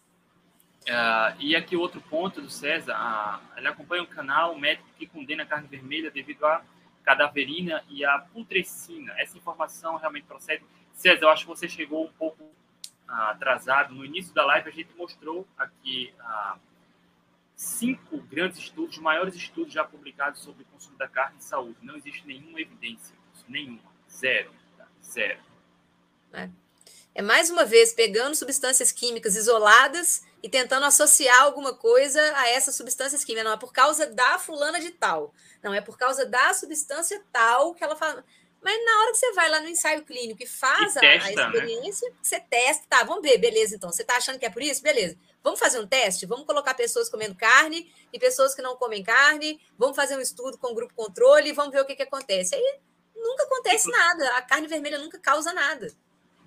Uh, e aqui outro ponto do César, uh, ele acompanha um canal médico que condena a carne vermelha devido à cadaverina e à putrescina. Essa informação realmente procede. César, eu acho que você chegou um pouco atrasado, no início da live a gente mostrou aqui ah, cinco grandes estudos, maiores estudos já publicados sobre o consumo da carne e saúde. Não existe nenhuma evidência nenhuma, zero, tá? zero. É. é mais uma vez pegando substâncias químicas isoladas e tentando associar alguma coisa a essas substâncias químicas. Não é por causa da fulana de tal. Não, é por causa da substância tal que ela fala. Mas na hora que você vai lá no ensaio clínico e faz e a, testa, a, né? experiência, né? você testa, tá, vamos ver, beleza, então. Você está achando que é por isso? Beleza. Vamos fazer um teste? Vamos colocar pessoas comendo carne e pessoas que não comem carne, vamos fazer um estudo com o grupo controle e vamos ver o que, que acontece. Aí nunca acontece nada, a carne vermelha nunca causa nada.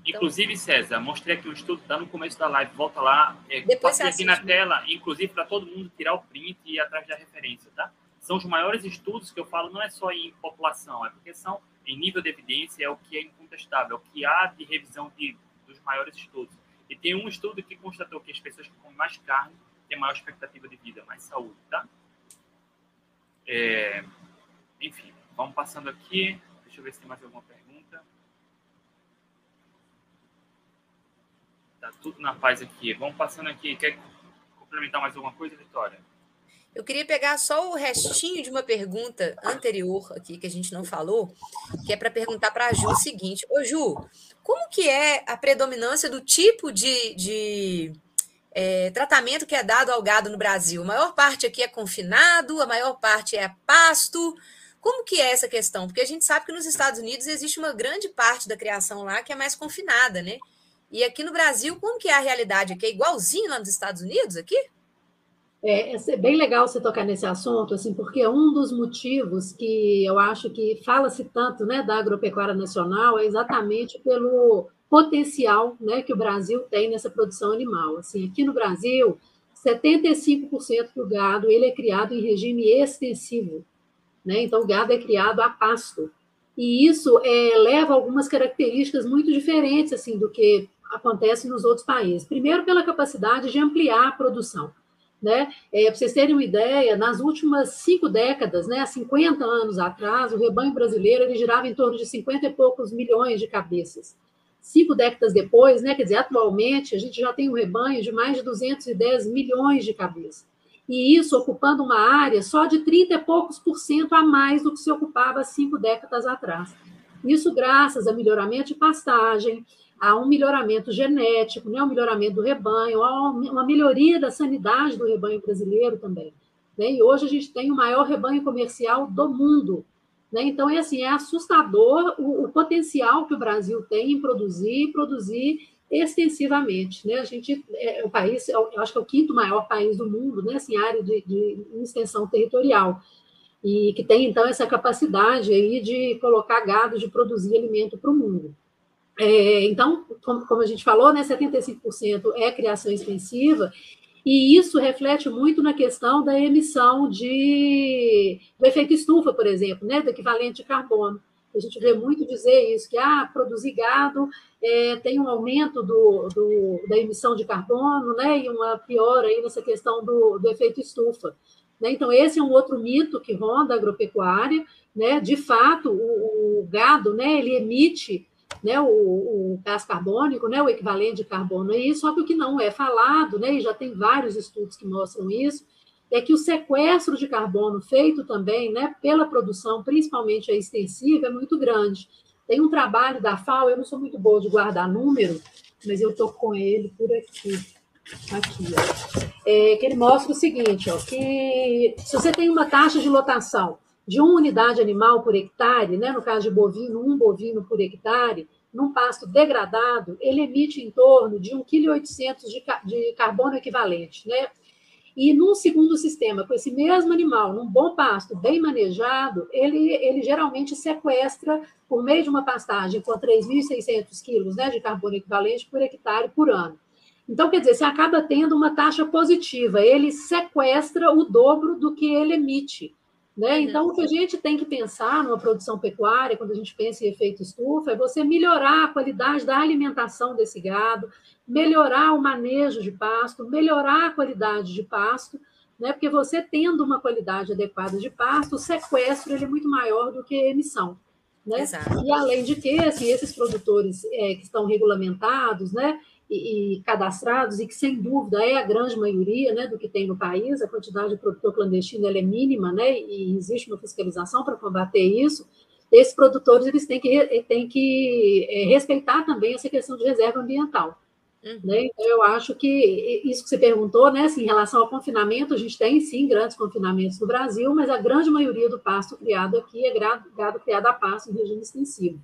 Então inclusive, César, mostrei aqui um estudo, está no começo da live, volta lá, é, Depois aqui na tela, inclusive para todo mundo tirar o print e ir atrás da referência, tá? São os maiores estudos que eu falo, não é só em população, é porque são em nível de evidência, é o que é incontestável, é o que há de revisão de, dos maiores estudos. E tem um estudo que constatou que as pessoas que comem mais carne têm maior expectativa de vida, mais saúde, tá? É, enfim, vamos passando aqui. Deixa eu ver se tem mais alguma pergunta. Tá tudo na paz aqui. Vamos passando aqui. Quer complementar mais alguma coisa, Vitória? Eu queria pegar só o restinho de uma pergunta anterior aqui que a gente não falou, que é para perguntar para a Ju o seguinte: Ô Ju, como que é a predominância do tipo de, de é, tratamento que é dado ao gado no Brasil? A maior parte aqui é confinado, a maior parte é pasto. Como que é essa questão? Porque a gente sabe que nos Estados Unidos existe uma grande parte da criação lá que é mais confinada, né? E aqui no Brasil, como que é a realidade aqui? É igualzinho lá nos Estados Unidos aqui? É, é bem legal você tocar nesse assunto, assim, porque um dos motivos que eu acho que fala-se tanto né, da agropecuária nacional é exatamente pelo potencial né, que o Brasil tem nessa produção animal. Assim, aqui no Brasil, 75% do gado ele é criado em regime extensivo. Né? Então, o gado é criado a pasto. E isso é, leva algumas características muito diferentes assim do que acontece nos outros países. Primeiro, pela capacidade de ampliar a produção. Né? É, Para vocês terem uma ideia, nas últimas cinco décadas, né, há 50 anos atrás, o rebanho brasileiro ele girava em torno de 50 e poucos milhões de cabeças. Cinco décadas depois, né, quer dizer, atualmente, a gente já tem um rebanho de mais de 210 milhões de cabeças. E isso ocupando uma área só de 30 e poucos por cento a mais do que se ocupava cinco décadas atrás. Isso graças a melhoramento de pastagem, a um melhoramento genético, né, um melhoramento do rebanho, a uma melhoria da sanidade do rebanho brasileiro também. Né? E hoje a gente tem o maior rebanho comercial do mundo. Né? Então, é assim, é assustador o, o, potencial que o Brasil tem em produzir e produzir extensivamente. Né? A gente, é, o país, eu acho que é o quinto maior país do mundo, né? assim, área de, de extensão territorial e que tem então essa capacidade aí de colocar gado, de produzir alimento para o mundo. É, então, como, como, a gente falou, né, 75% é criação extensiva, e isso reflete muito na questão da emissão de, do efeito estufa, por exemplo, né, do equivalente de carbono. A gente vê muito dizer isso, que ah, produzir gado é, tem um aumento do, do, da emissão de carbono, né, e uma piora aí nessa questão do, do efeito estufa. Né? Então, esse é um outro mito que ronda a agropecuária. Né? De fato, o, o gado né, ele emite né, o, o gás carbônico, né, o equivalente de carbono aí, só que o que não é falado, né, e já tem vários estudos que mostram isso, é que o sequestro de carbono feito também né, pela produção, principalmente a extensiva, é muito grande. Tem um trabalho da FAO, eu não sou muito boa de guardar número, mas eu estou com ele por aqui. Aqui, ó. É, que ele mostra o seguinte, ó, que se você tem uma taxa de lotação de uma unidade animal por hectare, né, no caso de bovino, um bovino por hectare, num pasto degradado, ele emite em torno de 1,8 kg de, de carbono equivalente. Né? E num segundo sistema, com esse mesmo animal, num bom pasto, bem manejado, ele, ele geralmente sequestra, por meio de uma pastagem com 3.600 quilos né, de carbono equivalente por hectare por ano. Então, quer dizer, você acaba tendo uma taxa positiva, ele sequestra o dobro do que ele emite. Né? Uhum. Então, o que a gente tem que pensar numa produção pecuária, quando a gente pensa em efeito estufa, é você melhorar a qualidade da alimentação desse gado, melhorar o manejo de pasto, melhorar a qualidade de pasto, né? porque você tendo uma qualidade adequada de pasto, o sequestro ele é muito maior do que a emissão. Né? E além de que, assim, esses produtores é, que estão regulamentados, né, e, e, cadastrados, e que, sem dúvida, é a grande maioria né, do que tem no país, a quantidade de produtor clandestino é mínima, né, e existe uma fiscalização para combater isso, esses produtores eles têm que, têm que é, respeitar também essa questão de reserva ambiental. Uhum. Né? Então, eu acho que isso que você perguntou, né, assim, em relação ao confinamento, a gente tem sim grandes confinamentos no Brasil, mas a grande maioria do pasto criado aqui é gado criado a pasto em regime extensivo.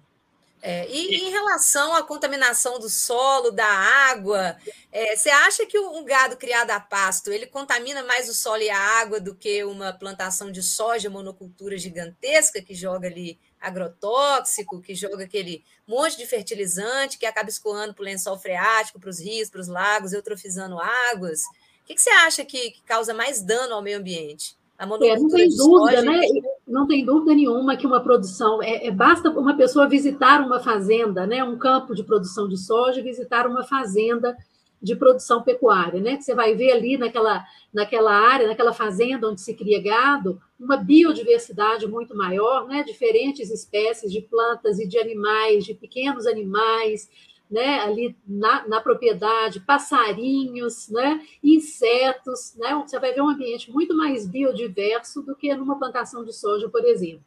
É, e em relação à contaminação do solo, da água, é, você acha que um gado criado a pasto ele contamina mais o solo e a água do que uma plantação de soja monocultura gigantesca que joga ali agrotóxico, que joga aquele monte de fertilizante que acaba escoando para o lençol freático, para os rios, para os lagos, eutrofizando águas? O que, que você acha que, que causa mais dano ao meio ambiente? A monocultura é, não tem dúvida, soja, né? Não tem dúvida nenhuma que uma produção é, é, basta uma pessoa visitar uma fazenda, né? Um campo de produção de soja, visitar uma fazenda de produção pecuária, né? Que você vai ver ali naquela, naquela área, naquela fazenda onde se cria gado, uma biodiversidade muito maior, né? Diferentes espécies de plantas e de animais, de pequenos animais, né, ali na, na, propriedade, passarinhos, né, insetos, né, você vai ver um ambiente muito mais biodiverso do que numa plantação de soja, por exemplo.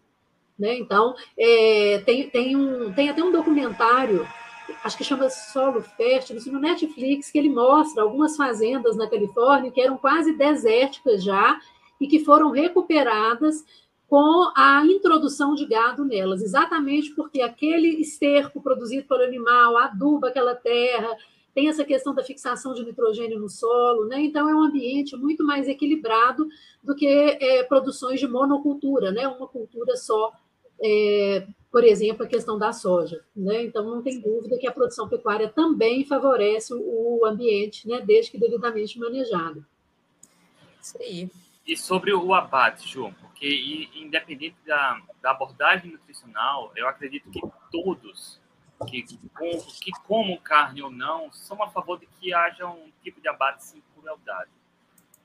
Né? Então, é, tem, tem, um, tem até um documentário, acho que chama Solo Fértil, no Netflix, que ele mostra algumas fazendas na Califórnia que eram quase desérticas já e que foram recuperadas com a introdução de gado nelas, exatamente porque aquele esterco produzido pelo animal aduba aquela terra, tem essa questão da fixação de nitrogênio no solo, né? Então é um ambiente muito mais equilibrado do que é, produções de monocultura, né? Uma cultura só, é, por exemplo, a questão da soja, né? Então não tem dúvida que a produção pecuária também favorece o ambiente, né? Desde que devidamente manejado. Isso aí. E sobre o abate, João, porque independente da, da abordagem nutricional, eu acredito que todos que, que comam carne ou não são a favor de que haja um tipo de abate sem crueldade.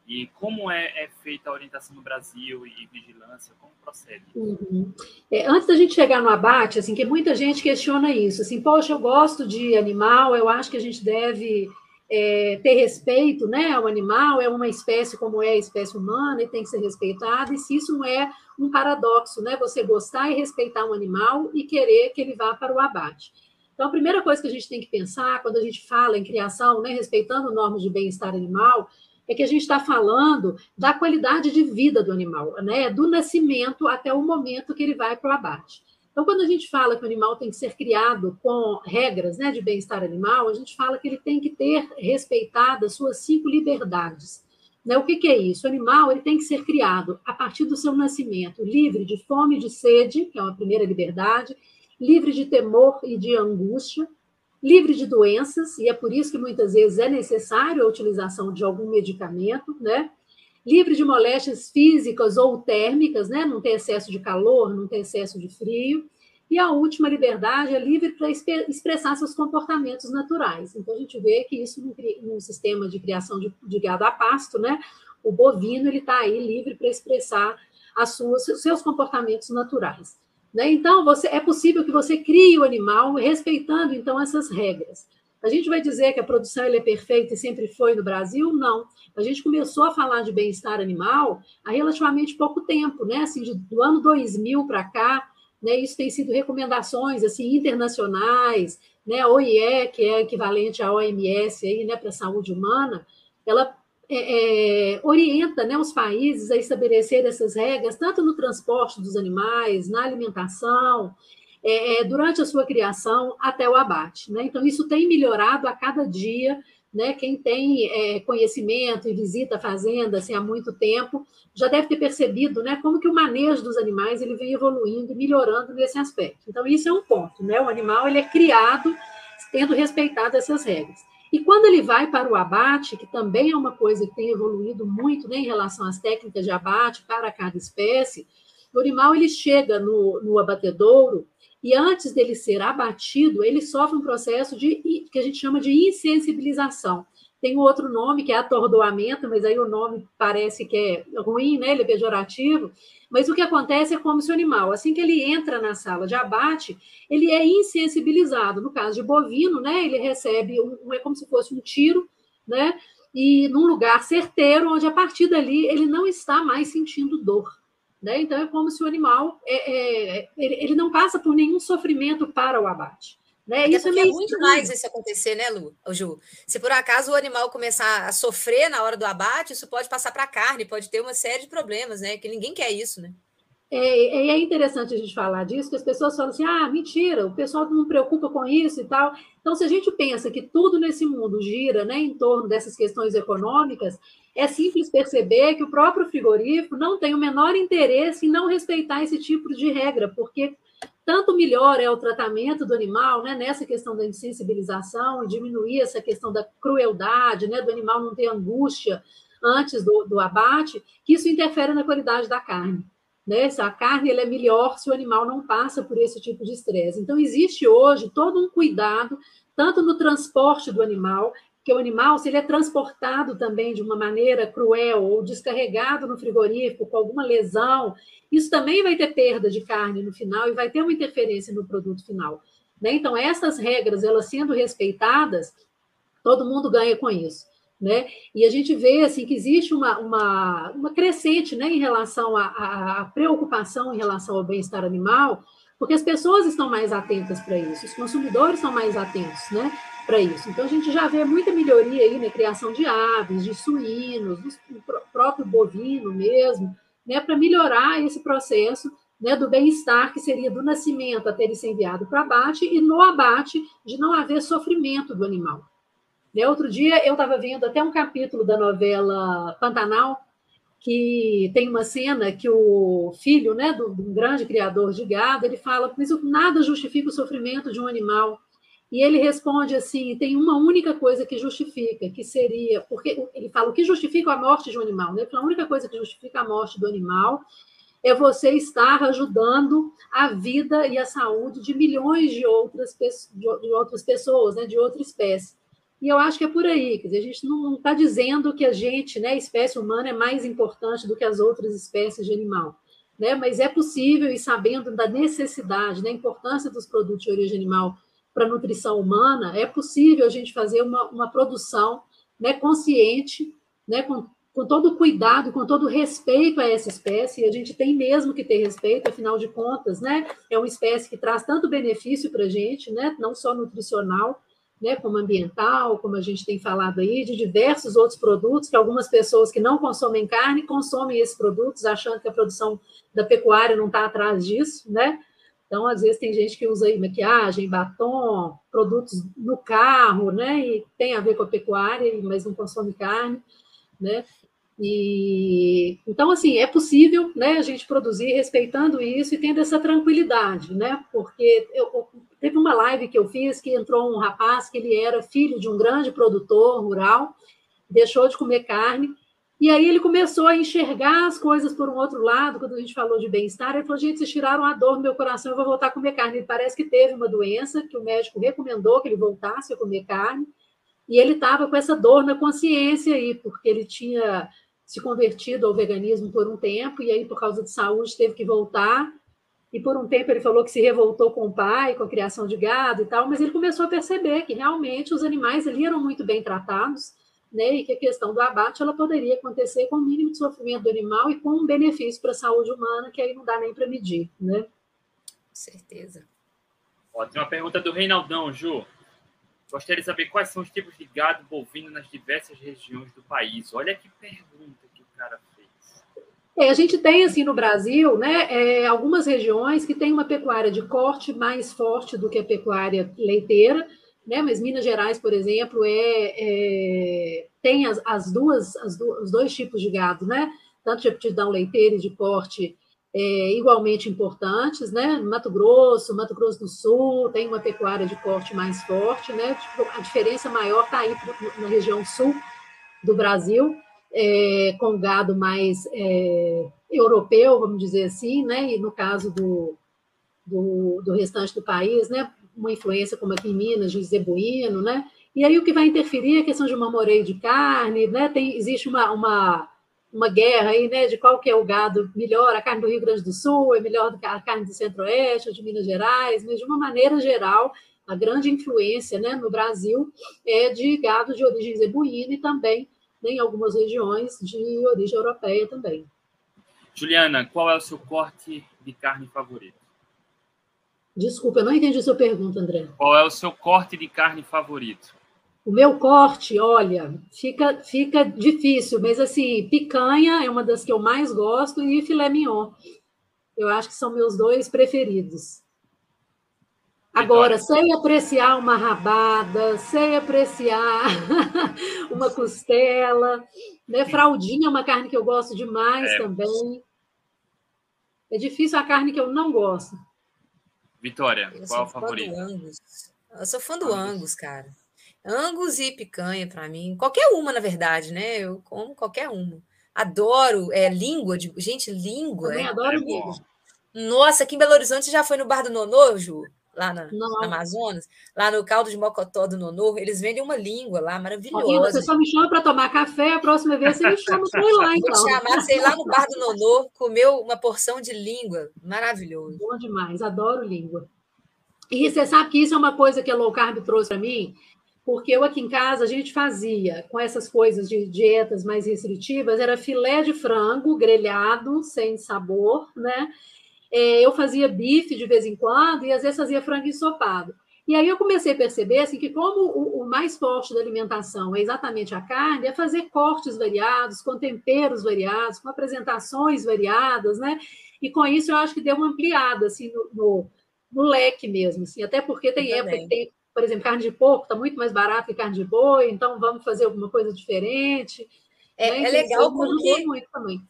E como é, é, feita a orientação no Brasil e vigilância, como procede? Uhum. É, antes da gente chegar no abate, assim, que muita gente questiona isso, assim, poxa, eu gosto de animal, eu acho que a gente deve é, ter respeito né, ao animal, é uma espécie como é a espécie humana e tem que ser respeitada, e se isso não é um paradoxo, né, você gostar e respeitar um animal e querer que ele vá para o abate. Então, a primeira coisa que a gente tem que pensar quando a gente fala em criação, né, respeitando normas de bem-estar animal, é que a gente está falando da qualidade de vida do animal, né, do nascimento até o momento que ele vai para o abate. Então, quando a gente fala que o animal tem que ser criado com regras né, de bem-estar animal, a gente fala que ele tem que ter respeitado as suas cinco liberdades. Né? O que, que, é isso? O animal ele tem que ser criado a partir do seu nascimento, livre de fome e de sede, que é uma primeira liberdade, livre de temor e de angústia, livre de doenças, e é por isso que muitas vezes é necessário a utilização de algum medicamento, né? Livre de moléstias físicas ou térmicas, né? não tem excesso de calor, não tem excesso de frio. E a última liberdade é livre para expressar seus comportamentos naturais. Então, a gente vê que isso, num sistema de criação de, de gado a pasto, né? o bovino ele está aí livre para expressar as suas, seus comportamentos naturais. Né? Então, você, é possível que você crie o animal respeitando, então, essas regras. A gente vai dizer que a produção é perfeita e sempre foi no Brasil? Não. A gente começou a falar de bem-estar animal há relativamente pouco tempo, né? Assim, de, do ano 2000 para cá, né? Isso tem sido recomendações assim internacionais, né? A OIE, que é equivalente à OMS aí, né, para saúde humana, ela é, é, orienta né, os países a estabelecer essas regras, tanto no transporte dos animais, na alimentação, é, é, durante a sua criação até o abate. Né? Então, isso tem melhorado a cada dia. Né? Quem tem é, conhecimento e visita a fazenda assim, há muito tempo já deve ter percebido né, como que o manejo dos animais ele vem evoluindo e melhorando nesse aspecto. Então, isso é um ponto. Né? O animal ele é criado tendo respeitado essas regras. E quando ele vai para o abate, que também é uma coisa que tem evoluído muito né, em relação às técnicas de abate para cada espécie, o animal ele chega no, no abatedouro e antes dele ser abatido, ele sofre um processo de que a gente chama de insensibilização. Tem outro nome que é atordoamento, mas aí o nome parece que é ruim, né? Ele é pejorativo. Mas o que acontece é como se o animal, assim que ele entra na sala de abate, ele é insensibilizado. No caso de bovino, né? Ele recebe um, é como se fosse um tiro, né? E num lugar certeiro, onde a partir dali ele não está mais sentindo dor. Né? Então, é como se o animal é, é, ele, ele, não passa por nenhum sofrimento para o abate. Né? Isso é, é muito mais isso acontecer, né, Lu? Ju? Se por acaso o animal começar a sofrer na hora do abate, isso pode passar para a carne, pode ter uma série de problemas, né? Que ninguém quer isso, né? É, é, interessante a gente falar disso, que as pessoas falam assim: ah, mentira, o pessoal não preocupa com isso e tal. Então, se a gente pensa que tudo nesse mundo gira né, em torno dessas questões econômicas, é simples perceber que o próprio frigorífico não tem o menor interesse em não respeitar esse tipo de regra, porque tanto melhor é o tratamento do animal, né, nessa questão da insensibilização diminuir essa questão da crueldade, né, do animal não ter angústia antes do, do abate, que isso interfere na qualidade da carne. Né? A carne é melhor se o animal não passa por esse tipo de estresse. Então, existe hoje todo um cuidado, tanto no transporte do animal, que o animal, se ele é transportado também de uma maneira cruel ou descarregado no frigorífico com alguma lesão, isso também vai ter perda de carne no final e vai ter uma interferência no produto final. Né? Então, essas regras, elas sendo respeitadas, todo mundo ganha com isso. Né? E a gente vê assim que existe uma, uma, uma crescente né, em relação à, preocupação em relação ao bem-estar animal, porque as pessoas estão mais atentas para isso, os consumidores são mais atentos né, para isso. Então a gente já vê muita melhoria aí na criação de aves, de suínos, do próprio bovino mesmo, né, para melhorar esse processo né, do bem-estar, que seria do nascimento até ele ser enviado para abate, e no abate de não haver sofrimento do animal. Né, outro dia eu estava vendo até um capítulo da novela Pantanal, que tem uma cena que o filho né, de um grande criador de gado, ele fala, mas nada justifica o sofrimento de um animal. E ele responde assim: tem uma única coisa que justifica, que seria, porque ele fala o que justifica a morte de um animal, né? A única coisa que justifica a morte do animal é você estar ajudando a vida e a saúde de milhões de outras, de outras pessoas, né? De outra espécie. E eu acho que é por aí, quer dizer, a gente não está dizendo que a gente, né, a espécie humana, é mais importante do que as outras espécies de animal. Né? Mas é possível, e sabendo da necessidade, da importância dos produtos de origem animal para a nutrição humana, é possível a gente fazer uma, uma produção né, consciente, né, com, com todo cuidado, com todo respeito a essa espécie, e a gente tem mesmo que ter respeito, afinal de contas, né, é uma espécie que traz tanto benefício para a gente, né, não só nutricional, né, como ambiental, como a gente tem falado aí, de diversos outros produtos, que algumas pessoas que não consomem carne consomem esses produtos, achando que a produção da pecuária não está atrás disso, né? Então, às vezes, tem gente que usa aí maquiagem, batom, produtos no carro, né? E tem a ver com a pecuária, mas não consome carne, né? E então, assim, é possível né, a gente produzir respeitando isso e tendo essa tranquilidade, né? Porque eu, teve uma live que eu fiz que entrou um rapaz que ele era filho de um grande produtor rural, deixou de comer carne e aí ele começou a enxergar as coisas por um outro lado, quando a gente falou de bem-estar, ele falou, gente, vocês tiraram a dor do meu coração, eu vou voltar a comer carne. Ele parece que teve uma doença que o médico recomendou que ele voltasse a comer carne, e ele estava com essa dor na consciência aí, porque ele tinha se convertido ao veganismo por um tempo, e aí, por causa de saúde, teve que voltar, e por um tempo ele falou que se revoltou com o pai, com a criação de gado e tal, mas ele começou a perceber que realmente os animais ali eram muito bem tratados, né, e que a questão do abate ela poderia acontecer com o mínimo de sofrimento do animal e com um benefício para a saúde humana que aí não dá nem para medir, né? Certeza. Ó, tem uma pergunta do Reinaldão, Ju. Gostaria de saber quais são os tipos de gado bovino nas diversas regiões do país. Olha que pergunta que o cara fez. É, a gente tem, assim, no Brasil, né, é, algumas regiões que têm uma pecuária de corte mais forte do que a pecuária leiteira, né? Mas Minas Gerais, por exemplo, é, é tem as, as duas, as os dois tipos de gado, né? Tanto de aptidão leiteira e de porte é, igualmente importantes, né? Mato Grosso, Mato Grosso do Sul tem uma pecuária de corte mais forte, né? Tipo, a diferença maior está aí na região sul do Brasil, é, com gado mais é, europeu, vamos dizer assim, né? E no caso do, do, do restante do país, né? Uma influência como aqui em Minas, de zebuíno, né? E aí o que vai interferir é a questão de mamoreio de carne, né? Tem, existe uma, uma, uma guerra aí, né? De qual que é o gado melhor, a carne do Rio Grande do Sul é melhor do que a carne do Centro-Oeste de Minas Gerais, mas de uma maneira geral, a grande influência né, no Brasil é de gado de origem zebuína e também né, em algumas regiões de origem europeia também. Juliana, qual é o seu corte de carne favorito? Desculpa, eu não entendi a sua pergunta, André. Qual é o seu corte de carne favorito? O meu corte, olha, fica, fica difícil, mas assim, picanha é uma das que eu mais gosto e filé mignon. Eu acho que são meus dois preferidos. Agora, sei apreciar uma rabada, sei apreciar uma costela, né? Fraldinha é uma carne que eu gosto demais é. também. É difícil a carne que eu não gosto. Vitória, eu qual é o favorito? Eu sou fã do Angus, cara. Angus e picanha para mim. Qualquer uma, na verdade, né? Eu como qualquer uma. Adoro é, língua de. Gente, língua. Também é, adoro é língua. Nossa, aqui em Belo Horizonte já foi no bar do Nonô, Ju? Lá na, na, Amazonas, lá no caldo de mocotó do Nonô, eles vendem uma língua lá maravilhosa. E você só me chama para tomar café, a próxima vez você me chama para ir lá, então. Vou chamar, sei lá no bar do Nonô, comeu uma porção de língua, maravilhoso. Bom demais, adoro língua. E você sabe que isso é uma coisa que a low carb trouxe para mim, porque eu aqui em casa a gente fazia com essas coisas de dietas mais restritivas, era filé de frango grelhado, sem sabor, né? É, eu fazia bife de vez em quando e às vezes fazia frango ensopado. E aí eu comecei a perceber assim, que como o, o, mais forte da alimentação é exatamente a carne, é fazer cortes variados, com temperos variados, com apresentações variadas, né? E com isso eu acho que deu uma ampliada assim, no, no, no leque mesmo, assim, até porque tem eu época também. que tem, por exemplo, carne de porco está muito mais barato que carne de boi, então vamos fazer alguma coisa diferente. É, é legal como que,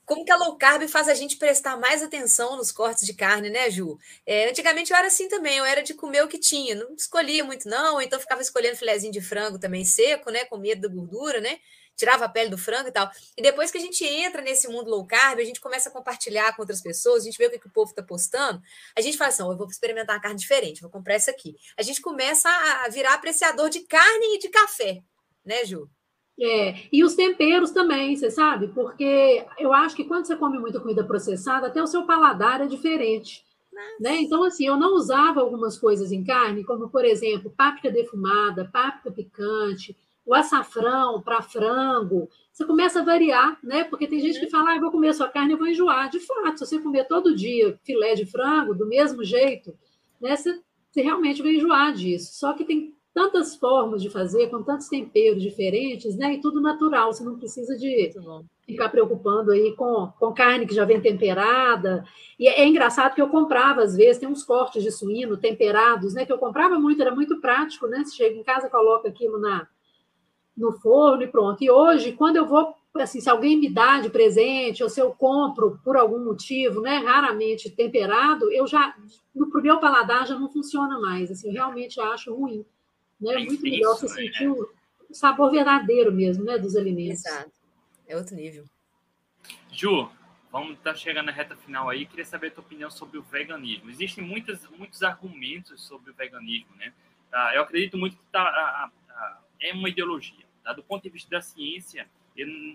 como que a low carb faz a gente prestar mais atenção nos cortes de carne, né, Ju? É, antigamente eu era assim também, eu era de comer o que tinha, não escolhia muito não, então ficava escolhendo filézinho de frango também seco, né, com medo da gordura, né? Tirava a pele do frango e tal. E depois que a gente entra nesse mundo low carb, a gente começa a compartilhar com outras pessoas, a gente vê o que, que o povo está postando, a gente fala assim, oh, eu vou experimentar uma carne diferente, vou comprar essa aqui. A gente começa a virar apreciador de carne e de café, né, Ju? É, e os temperos também, você sabe? Porque eu acho que quando você come muita comida processada, até o seu paladar é diferente. Né? Então, assim, eu não usava algumas coisas em carne, como, por exemplo, páprica defumada, páprica picante, o açafrão para frango. Você começa a variar, né? Porque tem gente que fala, ah, eu vou comer sua carne, eu vou enjoar. De fato, se você comer todo dia filé de frango, do mesmo jeito, né? Você, você realmente vai enjoar disso. Só que tem tantas formas de fazer, com tantos temperos diferentes, né? E tudo natural, você não precisa de ficar preocupando aí com, com carne que já vem temperada. E é, é, engraçado que eu comprava, às vezes, tem uns cortes de suíno temperados, né? Que eu comprava muito, era muito prático, né? Você chega em casa, coloca aquilo na, no forno e pronto. E hoje, quando eu vou, assim, se alguém me dá de presente, ou se eu compro por algum motivo, né? Raramente temperado, eu já, no meu paladar já não funciona mais. Assim, eu realmente acho ruim. Né? É muito melhor você né? sentir o sabor verdadeiro mesmo, né, dos alimentos. Exato. É outro nível. Ju, vamos estar tá chegando na reta final aí. Queria saber a tua opinião sobre o veganismo. Existem muitas, muitos argumentos sobre o veganismo, né? Ah, eu acredito muito que tá, é uma ideologia. Tá? Do ponto de vista da ciência,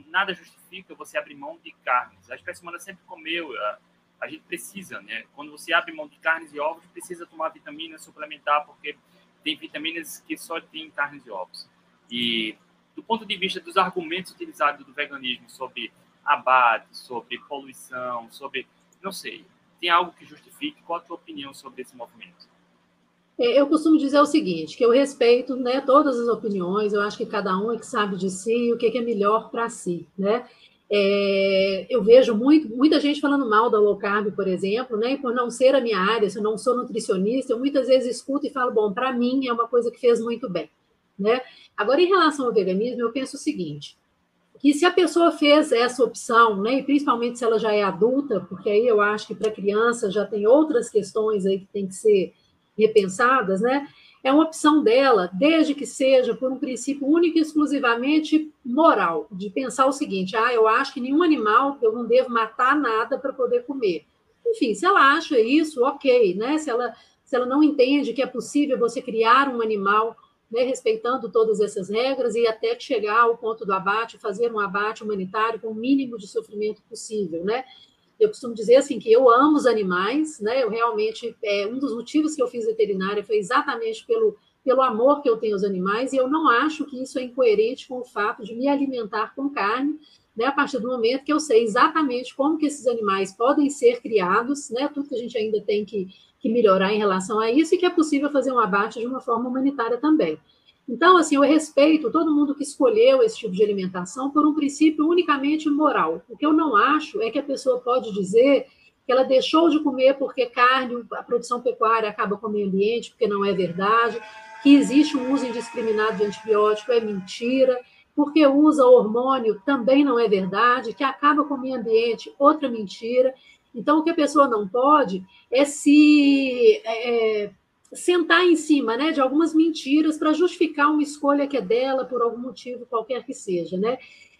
nada justifica você abrir mão de carnes. A espécie humana sempre comeu, a, a gente precisa, né? Quando você abre mão de carnes e ovos, precisa tomar vitamina suplementar, porque tem vitaminas que só tem carnes e ovos. E do ponto de vista dos argumentos utilizados do veganismo sobre abate, sobre poluição, sobre, não sei, tem algo que justifique? Qual a tua opinião sobre esse movimento? É, eu costumo dizer o seguinte, que eu respeito né, todas as opiniões, eu acho que cada um é que sabe de si o que é melhor para si, né? É, eu vejo muito, muita gente falando mal da low carb, por exemplo, né? E por não ser a minha área, se eu não sou nutricionista, eu muitas vezes escuto e falo, bom, para mim é uma coisa que fez muito bem, né? Agora, em relação ao veganismo, eu penso o seguinte: que se a pessoa fez essa opção, né, e principalmente se ela já é adulta, porque aí eu acho que para criança já tem outras questões aí que tem que ser repensadas, né? É uma opção dela, desde que seja por um princípio único e exclusivamente moral, de pensar o seguinte: ah, eu acho que nenhum animal, eu não devo matar nada para poder comer. Enfim, se ela acha isso, ok, né? Se ela, se ela não entende que é possível você criar um animal né, respeitando todas essas regras e até chegar ao ponto do abate, fazer um abate humanitário com o mínimo de sofrimento possível, né? Eu costumo dizer assim que eu amo os animais, né? Eu realmente é um dos motivos que eu fiz veterinária foi exatamente pelo pelo amor que eu tenho aos animais, e eu não acho que isso é incoerente com o fato de me alimentar com carne, né, a partir do momento que eu sei exatamente como que esses animais podem ser criados, né, tudo que a gente ainda tem que, que melhorar em relação a isso, e que é possível fazer um abate de uma forma humanitária também. Então, assim, eu respeito todo mundo que escolheu esse tipo de alimentação por um princípio unicamente moral. O que eu não acho é que a pessoa pode dizer que ela deixou de comer porque carne, a produção pecuária acaba com o meio ambiente, porque não é verdade, que existe um uso indiscriminado de antibiótico, é mentira, porque usa hormônio também não é verdade, que acaba com o meio ambiente, outra mentira. Então, o que a pessoa não pode é se é, é sentar em cima né, de algumas mentiras para justificar uma escolha que é dela por algum motivo qualquer que seja. Né?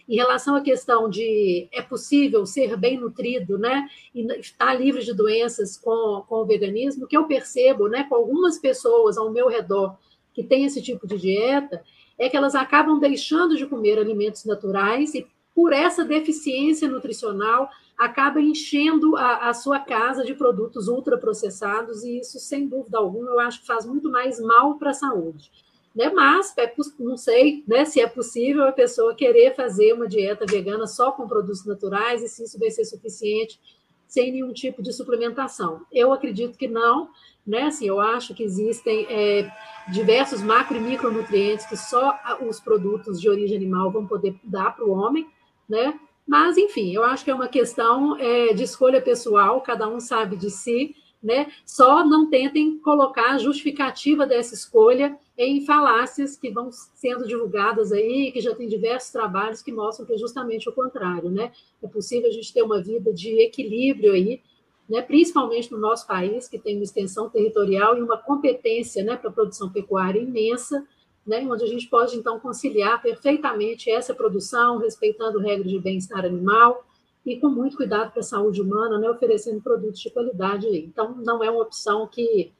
Em relação à questão de é possível ser bem nutrido né, e estar livre de doenças com, com o veganismo, que eu percebo né, com algumas pessoas ao meu redor que têm esse tipo de dieta, é que elas acabam deixando de comer alimentos naturais e, por essa deficiência nutricional, acaba enchendo a, a, sua casa de produtos ultraprocessados, e isso, sem dúvida alguma, eu acho que faz muito mais mal para a saúde. Né? Mas é, não sei né, se é possível a pessoa querer fazer uma dieta vegana só com produtos naturais e se isso vai ser suficiente sem nenhum tipo de suplementação. Eu acredito que não, né? Assim, eu acho que existem é, diversos macro e micronutrientes que só os produtos de origem animal vão poder dar para o homem, né? Mas, enfim, eu acho que é uma questão é, de escolha pessoal, cada um sabe de si, né? Só não tentem colocar a justificativa dessa escolha em falácias que vão sendo divulgadas aí, que já tem diversos trabalhos que mostram que é justamente o contrário, né? É possível a gente ter uma vida de equilíbrio aí, né? Principalmente no nosso país, que tem uma extensão territorial e uma competência, né, para produção pecuária imensa, né, onde a gente pode, então, conciliar perfeitamente essa produção, respeitando regras de bem-estar animal e com muito cuidado para a saúde humana, né, oferecendo produtos de qualidade. Então, não é uma opção que,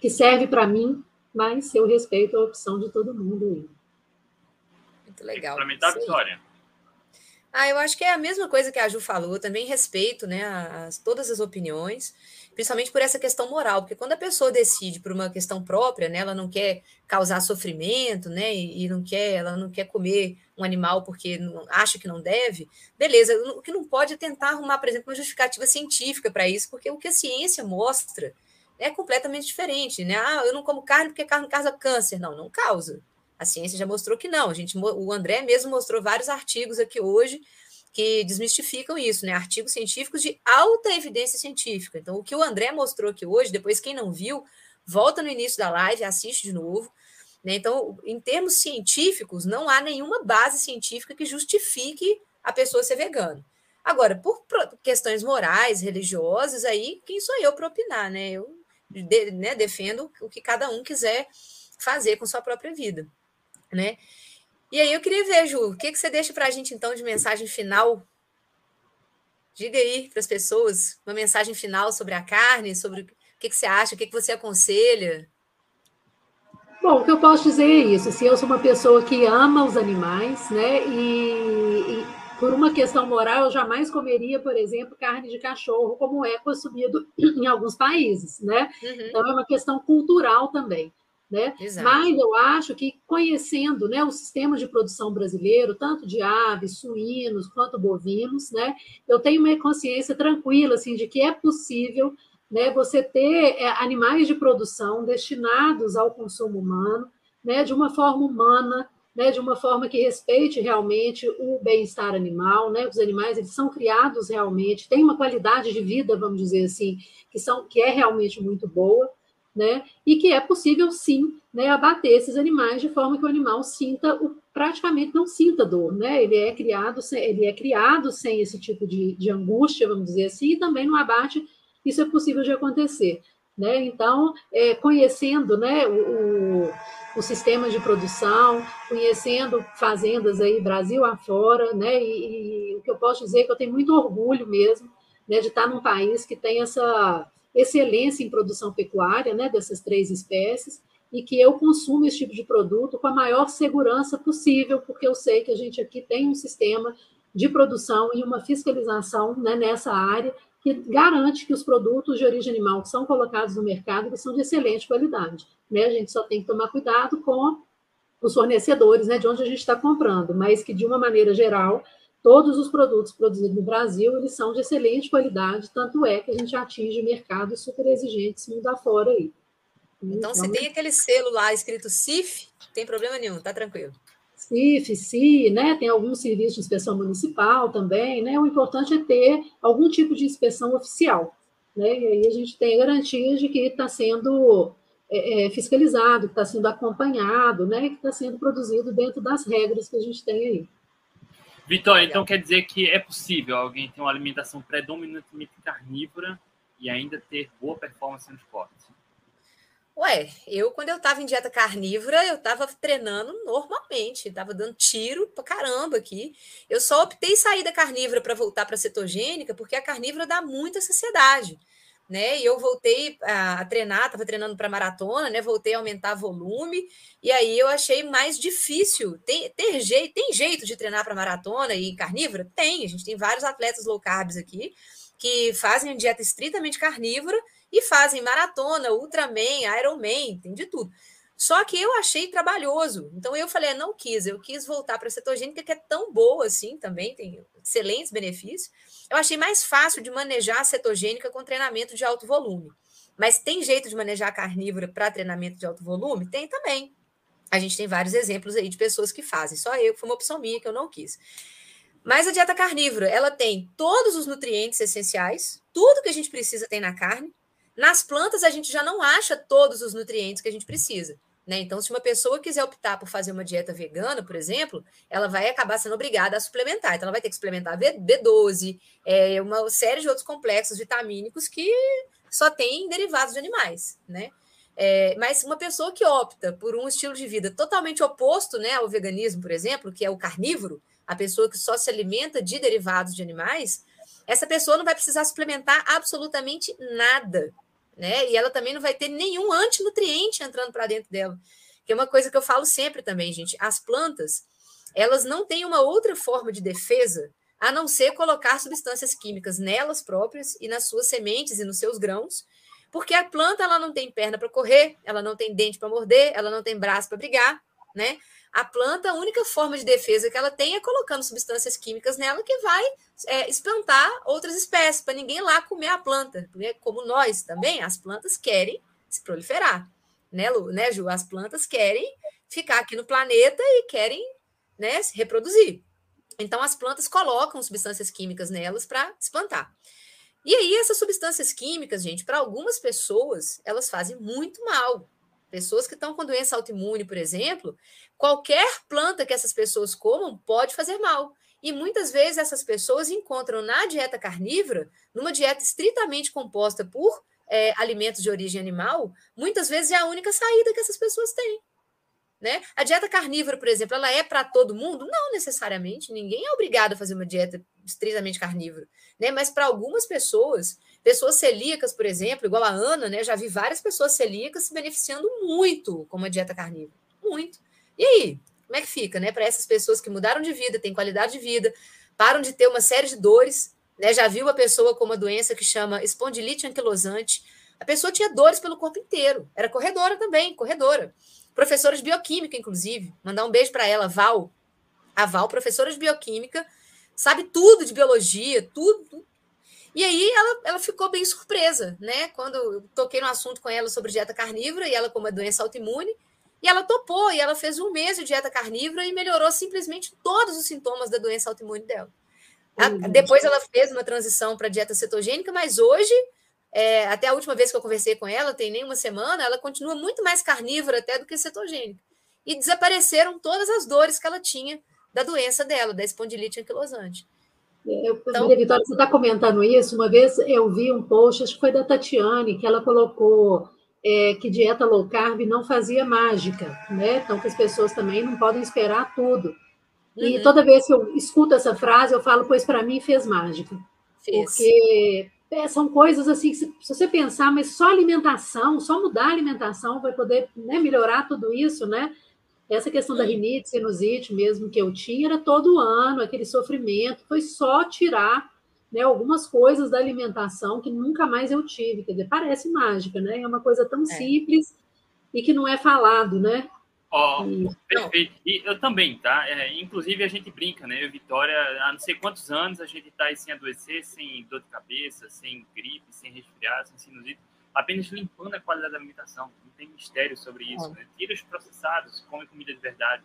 que serve para mim, mas eu respeito a opção de todo mundo. Muito legal. Complementar, Vitória. Ah, eu acho que é a mesma coisa que a Ju falou, também respeito né, as, todas as opiniões principalmente por essa questão moral, porque quando a pessoa decide por uma questão própria, né, ela não quer causar sofrimento, né, e, e não quer, ela não quer comer um animal porque não, acha que não deve, beleza. O que não pode é tentar arrumar, por exemplo, uma justificativa científica para isso, porque o que a ciência mostra é completamente diferente, né? Ah, eu não como carne porque carne causa câncer. Não, não causa. A ciência já mostrou que não. A gente, o André mesmo mostrou vários artigos aqui hoje que desmistificam isso, né? Artigos científicos de alta evidência científica. Então, o que o André mostrou aqui hoje, depois quem não viu, volta no início da live, assiste de novo. Né? Então, em termos científicos, não há nenhuma base científica que justifique a pessoa ser vegana. Agora, por questões morais, religiosas, aí quem sou eu para opinar, né? Eu de, né, defendo o que cada um quiser fazer com sua própria vida, né? E aí eu queria ver, Ju, o que, que você deixa para a gente então de mensagem final? Diga aí para as pessoas uma mensagem final sobre a carne, sobre o que, que você acha, o que, que você aconselha. Bom, o que eu posso dizer é isso. Se assim, eu sou uma pessoa que ama os animais, né? E, e, por uma questão moral, eu jamais comeria, por exemplo, carne de cachorro, como é consumido em alguns países, né? Uhum. Então é uma questão cultural também. Né? Mas eu acho que conhecendo né, o sistema de produção brasileiro, tanto de aves, suínos quanto bovinos, né, eu tenho uma consciência tranquila assim, de que é possível né, você ter é, animais de produção destinados ao consumo humano, né, de uma forma humana, né, de uma forma que respeite realmente o bem-estar animal, né? Os animais eles são criados realmente, têm uma qualidade de vida, vamos dizer assim, que são que é realmente muito boa né? E que é possível sim, né, abater esses animais de forma que o animal sinta o, praticamente não sinta dor, né? Ele é criado sem, ele é criado sem esse tipo de, de angústia, vamos dizer assim, e também no abate isso é possível de acontecer, né? Então, é, conhecendo, né, o, o, sistema de produção, conhecendo fazendas aí Brasil afora, né? E, e o que eu posso dizer é que eu tenho muito orgulho mesmo, né, de estar num país que tem essa excelência em produção pecuária, né, dessas três espécies, e que eu consumo esse tipo de produto com a maior segurança possível, porque eu sei que a gente aqui tem um sistema de produção e uma fiscalização né, nessa área que garante que os produtos de origem animal que são colocados no mercado são de excelente qualidade. Né? A gente só tem que tomar cuidado com os fornecedores, né, de onde a gente está comprando, mas que, de uma maneira geral, todos os produtos produzidos no Brasil, eles são de excelente qualidade, tanto é que a gente atinge mercados super exigentes mundo afora aí. Então, então se tem aquele selo lá escrito CIF, não tem problema nenhum, tá tranquilo. CIF, CI, né? Tem alguns serviços de inspeção municipal também, né? O importante é ter algum tipo de inspeção oficial, né? E aí a gente tem garantias de que está sendo é, é, fiscalizado, que está sendo acompanhado, né? Que está sendo produzido dentro das regras que a gente tem aí. Vitória, então quer dizer que é possível alguém ter uma alimentação predominantemente carnívora e ainda ter boa performance no esporte? Ué, eu, quando eu estava em dieta carnívora, eu estava treinando normalmente, estava dando tiro pra caramba aqui. Eu só optei sair da carnívora para voltar para cetogênica, porque a carnívora dá muita saciedade, né? E eu voltei a, treinar, estava treinando para maratona, né? Voltei a aumentar volume, e aí eu achei mais difícil. Tem, ter jeito, tem jeito de treinar para maratona e carnívora? Tem, a gente tem vários atletas low carbs aqui que fazem dieta estritamente carnívora e fazem maratona, Ultraman, Ironman, tem de tudo. Só que eu achei trabalhoso. Então eu falei, não quis, eu quis voltar para a cetogênica, que é tão boa assim também, tem excelentes benefícios. Eu achei mais fácil de manejar a cetogênica com treinamento de alto volume. Mas tem jeito de manejar a carnívora para treinamento de alto volume? Tem também. A gente tem vários exemplos aí de pessoas que fazem. Só eu, foi uma opção minha que eu não quis. Mas a dieta carnívora, ela tem todos os nutrientes essenciais, tudo que a gente precisa tem na carne, nas plantas, a gente já não acha todos os nutrientes que a gente precisa. Né? Então, se uma pessoa quiser optar por fazer uma dieta vegana, por exemplo, ela vai acabar sendo obrigada a suplementar. Então, ela vai ter que suplementar B12, é, uma série de outros complexos vitamínicos que só tem derivados de animais. Né? É, mas uma pessoa que opta por um estilo de vida totalmente oposto né, ao veganismo, por exemplo, que é o carnívoro, a pessoa que só se alimenta de derivados de animais, essa pessoa não vai precisar suplementar absolutamente nada, né? E ela também não vai ter nenhum antinutriente entrando para dentro dela. Que é uma coisa que eu falo sempre também, gente. As plantas, elas não têm uma outra forma de defesa a não ser colocar substâncias químicas nelas próprias e nas suas sementes e nos seus grãos, porque a planta ela não tem perna para correr, ela não tem dente para morder, ela não tem braço para brigar, né? A planta, a única forma de defesa que ela tem é colocando substâncias químicas nela que vai é, espantar outras espécies, para ninguém lá comer a planta. Porque, como nós também, as plantas querem se proliferar. Né, Lu? né, Ju? As plantas querem ficar aqui no planeta e querem né, se reproduzir. Então, as plantas colocam substâncias químicas nelas para espantar. E aí, essas substâncias químicas, gente, para algumas pessoas, elas fazem muito mal. Pessoas que estão com doença autoimune, por exemplo, qualquer planta que essas pessoas comam pode fazer mal. E muitas vezes essas pessoas encontram na dieta carnívora, numa dieta estritamente composta por é, alimentos de origem animal, muitas vezes é a única saída que essas pessoas têm. Né? A dieta carnívora, por exemplo, ela é para todo mundo? Não necessariamente. Ninguém é obrigado a fazer uma dieta estritamente carnívora. Né? Mas para algumas pessoas, Pessoas celíacas, por exemplo, igual a Ana, né? Já vi várias pessoas celíacas se beneficiando muito com a dieta carnívora. Muito. E aí? Como é que fica, né? Para essas pessoas que mudaram de vida, têm qualidade de vida, param de ter uma série de dores, né? Já viu uma pessoa com uma doença que chama espondilite anquilosante. A pessoa tinha dores pelo corpo inteiro. Era corredora também, corredora. Professora de bioquímica, inclusive. Mandar um beijo para ela, Val. A Val, professora de bioquímica, sabe tudo de biologia, tudo, e aí ela, ela ficou bem surpresa, né? Quando eu toquei no assunto com ela sobre dieta carnívora e ela com uma doença autoimune, e ela topou, e ela fez um mês de dieta carnívora e melhorou simplesmente todos os sintomas da doença autoimune dela. Uhum. Depois ela fez uma transição para dieta cetogênica, mas hoje, é, até a última vez que eu conversei com ela, tem nem uma semana, ela continua muito mais carnívora até do que cetogênica. E desapareceram todas as dores que ela tinha da doença dela, da espondilite anquilosante. Eu, então, Vitória, você está comentando isso. Uma vez eu vi um post, acho que foi da Tatiane, que ela colocou é, que dieta low carb não fazia mágica, né? Então, que as pessoas também não podem esperar tudo. E uhum. toda vez que eu escuto essa frase, eu falo, pois para mim fez mágica. Fez. Porque é, são coisas assim, que se, se, você pensar, mas só alimentação, só mudar a alimentação vai poder né, melhorar tudo isso, né? Essa questão da rinite, sinusite mesmo que eu tinha, era todo ano, aquele sofrimento, foi só tirar né, algumas coisas da alimentação que nunca mais eu tive. Quer dizer, parece mágica, né? É uma coisa tão é. simples e que não é falado, né? Ó, oh, perfeito. E eu também, tá? É, inclusive, a gente brinca, né? Eu e Vitória, há não sei quantos anos a gente tá aí sem adoecer, sem dor de cabeça, sem gripe, sem resfriado, sem sinusite, apenas limpando a qualidade da alimentação. Não tem mistério sobre isso, é. né? Tira os processados, come comida de verdade.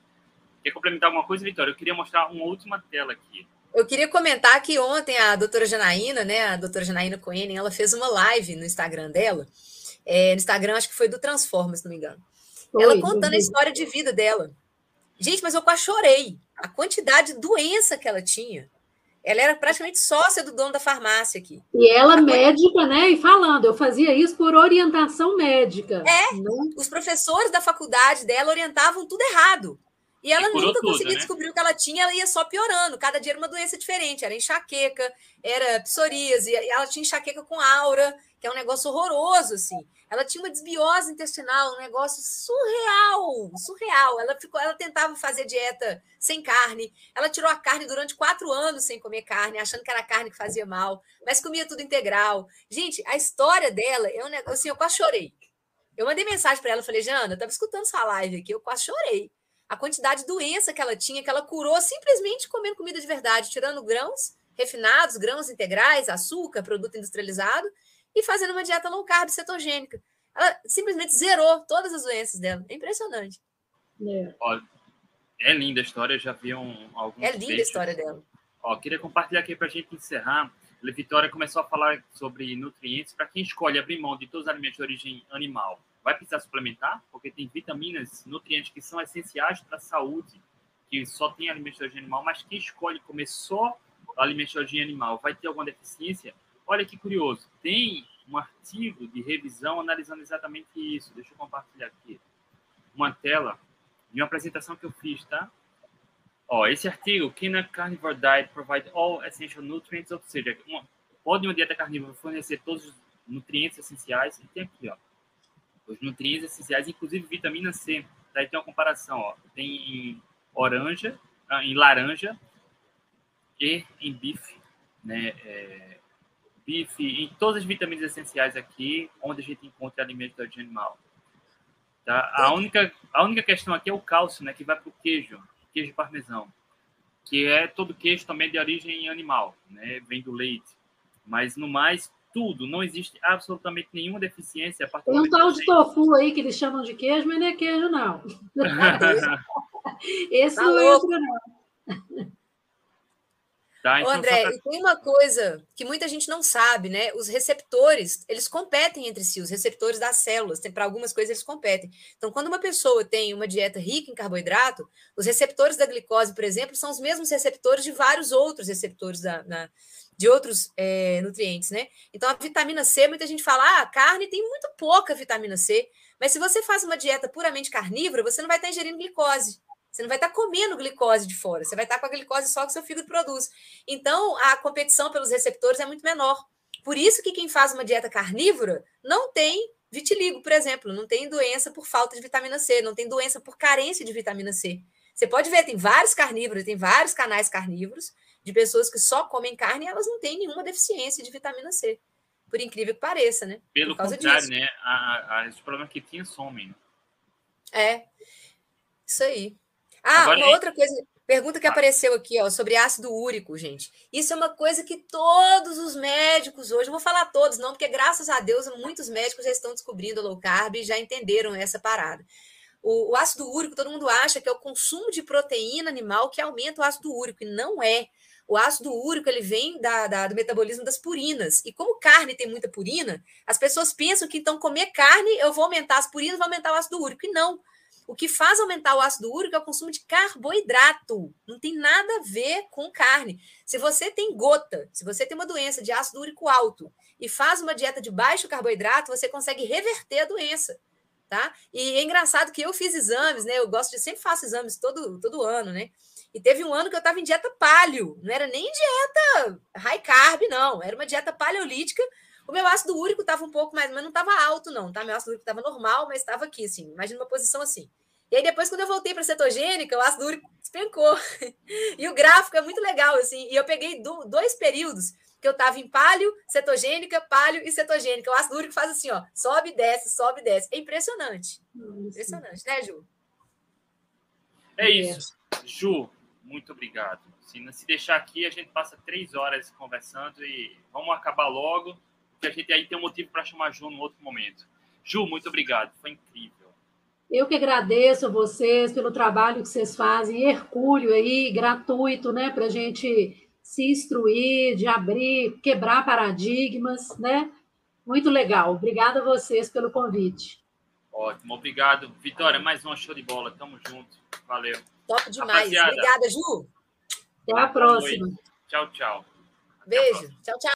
Quer complementar alguma coisa, Vitória? Eu queria mostrar uma última tela aqui. Eu queria comentar que ontem a doutora Janaína, né, a doutora Janaína Cohen, ela fez uma live no Instagram dela. É, no Instagram, acho que foi do Transforma, se não me engano. Ela contando a história de vida dela. Gente, mas eu quase chorei. A quantidade de doença que ela tinha. Ela era praticamente sócia do dono da farmácia aqui. E ela a médica, né? E falando, eu fazia isso por orientação médica. É, né? os professores da faculdade dela orientavam tudo errado. E ela e nunca tudo, conseguia né? descobrir o que ela tinha, ela ia só piorando. Cada dia era uma doença diferente. Era enxaqueca, era psoríase, ela tinha enxaqueca com aura, que é um negócio horroroso, assim. Ela tinha uma desbiose intestinal, um negócio surreal, surreal. Ela ficou, ela tentava fazer dieta sem carne. Ela tirou a carne durante quatro anos sem comer carne, achando que era carne que fazia mal, mas comia tudo integral. Gente, a história dela é um negócio assim, eu quase chorei. Eu mandei mensagem para ela, falei, Jana, eu estava escutando sua live aqui, eu quase chorei a quantidade de doença que ela tinha, que ela curou simplesmente comendo comida de verdade, tirando grãos refinados, grãos integrais, açúcar, produto industrializado, e fazendo uma dieta low carb cetogênica. Ela simplesmente zerou todas as doenças dela. É impressionante. É, Ó, é linda a história, já vi um, alguns É linda a história dela. Ó, queria compartilhar aqui para a gente encerrar. A Vitória começou a falar sobre nutrientes para quem escolhe abrir mão de todos os alimentos de origem animal vai precisar suplementar, porque tem vitaminas, nutrientes que são essenciais para a saúde, que só tem alimento de origem animal, mas quem escolhe comer só alimento de origem animal vai ter alguma deficiência? Olha que curioso, tem um artigo de revisão analisando exatamente isso. Deixa eu compartilhar aqui. Uma tela de uma apresentação que eu fiz, tá? Ó, esse artigo, Can a Carnivore Diet Provide All Essential Nutrients? Ou seja, uma, pode uma dieta carnívora fornecer todos os nutrientes essenciais? E tem aqui, ó, os nutrientes essenciais, inclusive vitamina C. Daí tem uma comparação, ó. Tem em laranja, ah, em laranja e em bife, né? É, bife, em todas as vitaminas essenciais aqui, onde a gente encontra alimentos de origem animal. Tá? A única, a única questão aqui é o cálcio, né? Que vai para o queijo, queijo parmesão, que é todo queijo também de origem animal, né? Vem do leite. Mas no mais, tudo, não existe absolutamente nenhuma deficiência. Tem um tal de tofu aí que eles chamam de queijo, mas não é queijo, não. Esse tá não louco. entra, não. Tá, então André, pra... tem uma coisa que muita gente não sabe, né? Os receptores, eles competem entre si, os receptores das células, para algumas coisas eles competem. Então, quando uma pessoa tem uma dieta rica em carboidrato, os receptores da glicose, por exemplo, são os mesmos receptores de vários outros receptores da, na, de outros é, nutrientes, né? Então, a vitamina C, muita gente fala, ah, a carne tem muito pouca vitamina C, mas se você faz uma dieta puramente carnívora, você não vai estar ingerindo glicose. Você não vai estar comendo glicose de fora, você vai estar com a glicose só que seu fígado produz. Então, a competição pelos receptores é muito menor. Por isso que quem faz uma dieta carnívora não tem vitiligo, por exemplo, não tem doença por falta de vitamina C, não tem doença por carência de vitamina C. Você pode ver, tem vários carnívoros, tem vários canais carnívoros, de pessoas que só comem carne e elas não têm nenhuma deficiência de vitamina C. Por incrível que pareça, né? Pelo contrário, disso. né? A, a, os problemas que tinha somem. Né? É, isso aí. Ah, Agora, uma outra coisa, pergunta que apareceu aqui, ó, sobre ácido úrico, gente. Isso é uma coisa que todos os médicos hoje, vou falar todos, não, porque graças a Deus muitos médicos já estão descobrindo a low carb e já entenderam essa parada. O, o ácido úrico, todo mundo acha que é o consumo de proteína animal que aumenta o ácido úrico, e não é. O ácido úrico ele vem da, da, do metabolismo das purinas. E como carne tem muita purina, as pessoas pensam que então comer carne eu vou aumentar as purinas, vou aumentar o ácido úrico. E não. O que faz aumentar o ácido úrico é o consumo de carboidrato. Não tem nada a ver com carne. Se você tem gota, se você tem uma doença de ácido úrico alto e faz uma dieta de baixo carboidrato, você consegue reverter a doença. Tá? E é engraçado que eu fiz exames, né? Eu gosto de sempre faço exames todo, todo ano, né? E teve um ano que eu estava em dieta paleo, não era nem dieta high carb, não, era uma dieta paleolítica. O meu ácido úrico estava um pouco mais, mas não estava alto, não, tá? Meu ácido úrico estava normal, mas estava aqui, assim, imagina uma posição assim. E aí, depois, quando eu voltei para cetogênica, o ácido úrico despencou. e o gráfico é muito legal, assim. E eu peguei do, dois períodos que eu estava em palio, cetogênica, palio e cetogênica. O ácido úrico faz assim, ó, sobe e desce, sobe e desce. É impressionante. Impressionante, né, Ju? É isso. Ju, muito obrigado. Se, se deixar aqui, a gente passa três horas conversando e vamos acabar logo, a gente aí tem um motivo para chamar Ju num outro momento. Ju, muito obrigado. Foi incrível. Eu que agradeço a vocês pelo trabalho que vocês fazem, hercúleo aí, gratuito, né, para a gente se instruir, de abrir, quebrar paradigmas, né? Muito legal. Obrigada a vocês pelo convite. Ótimo, obrigado. Vitória, mais um show de bola. Tamo junto. Valeu. Top demais. Rapaziada, Obrigada, Ju. Até a próxima. Tchau, tchau. Beijo. Tchau, tchau.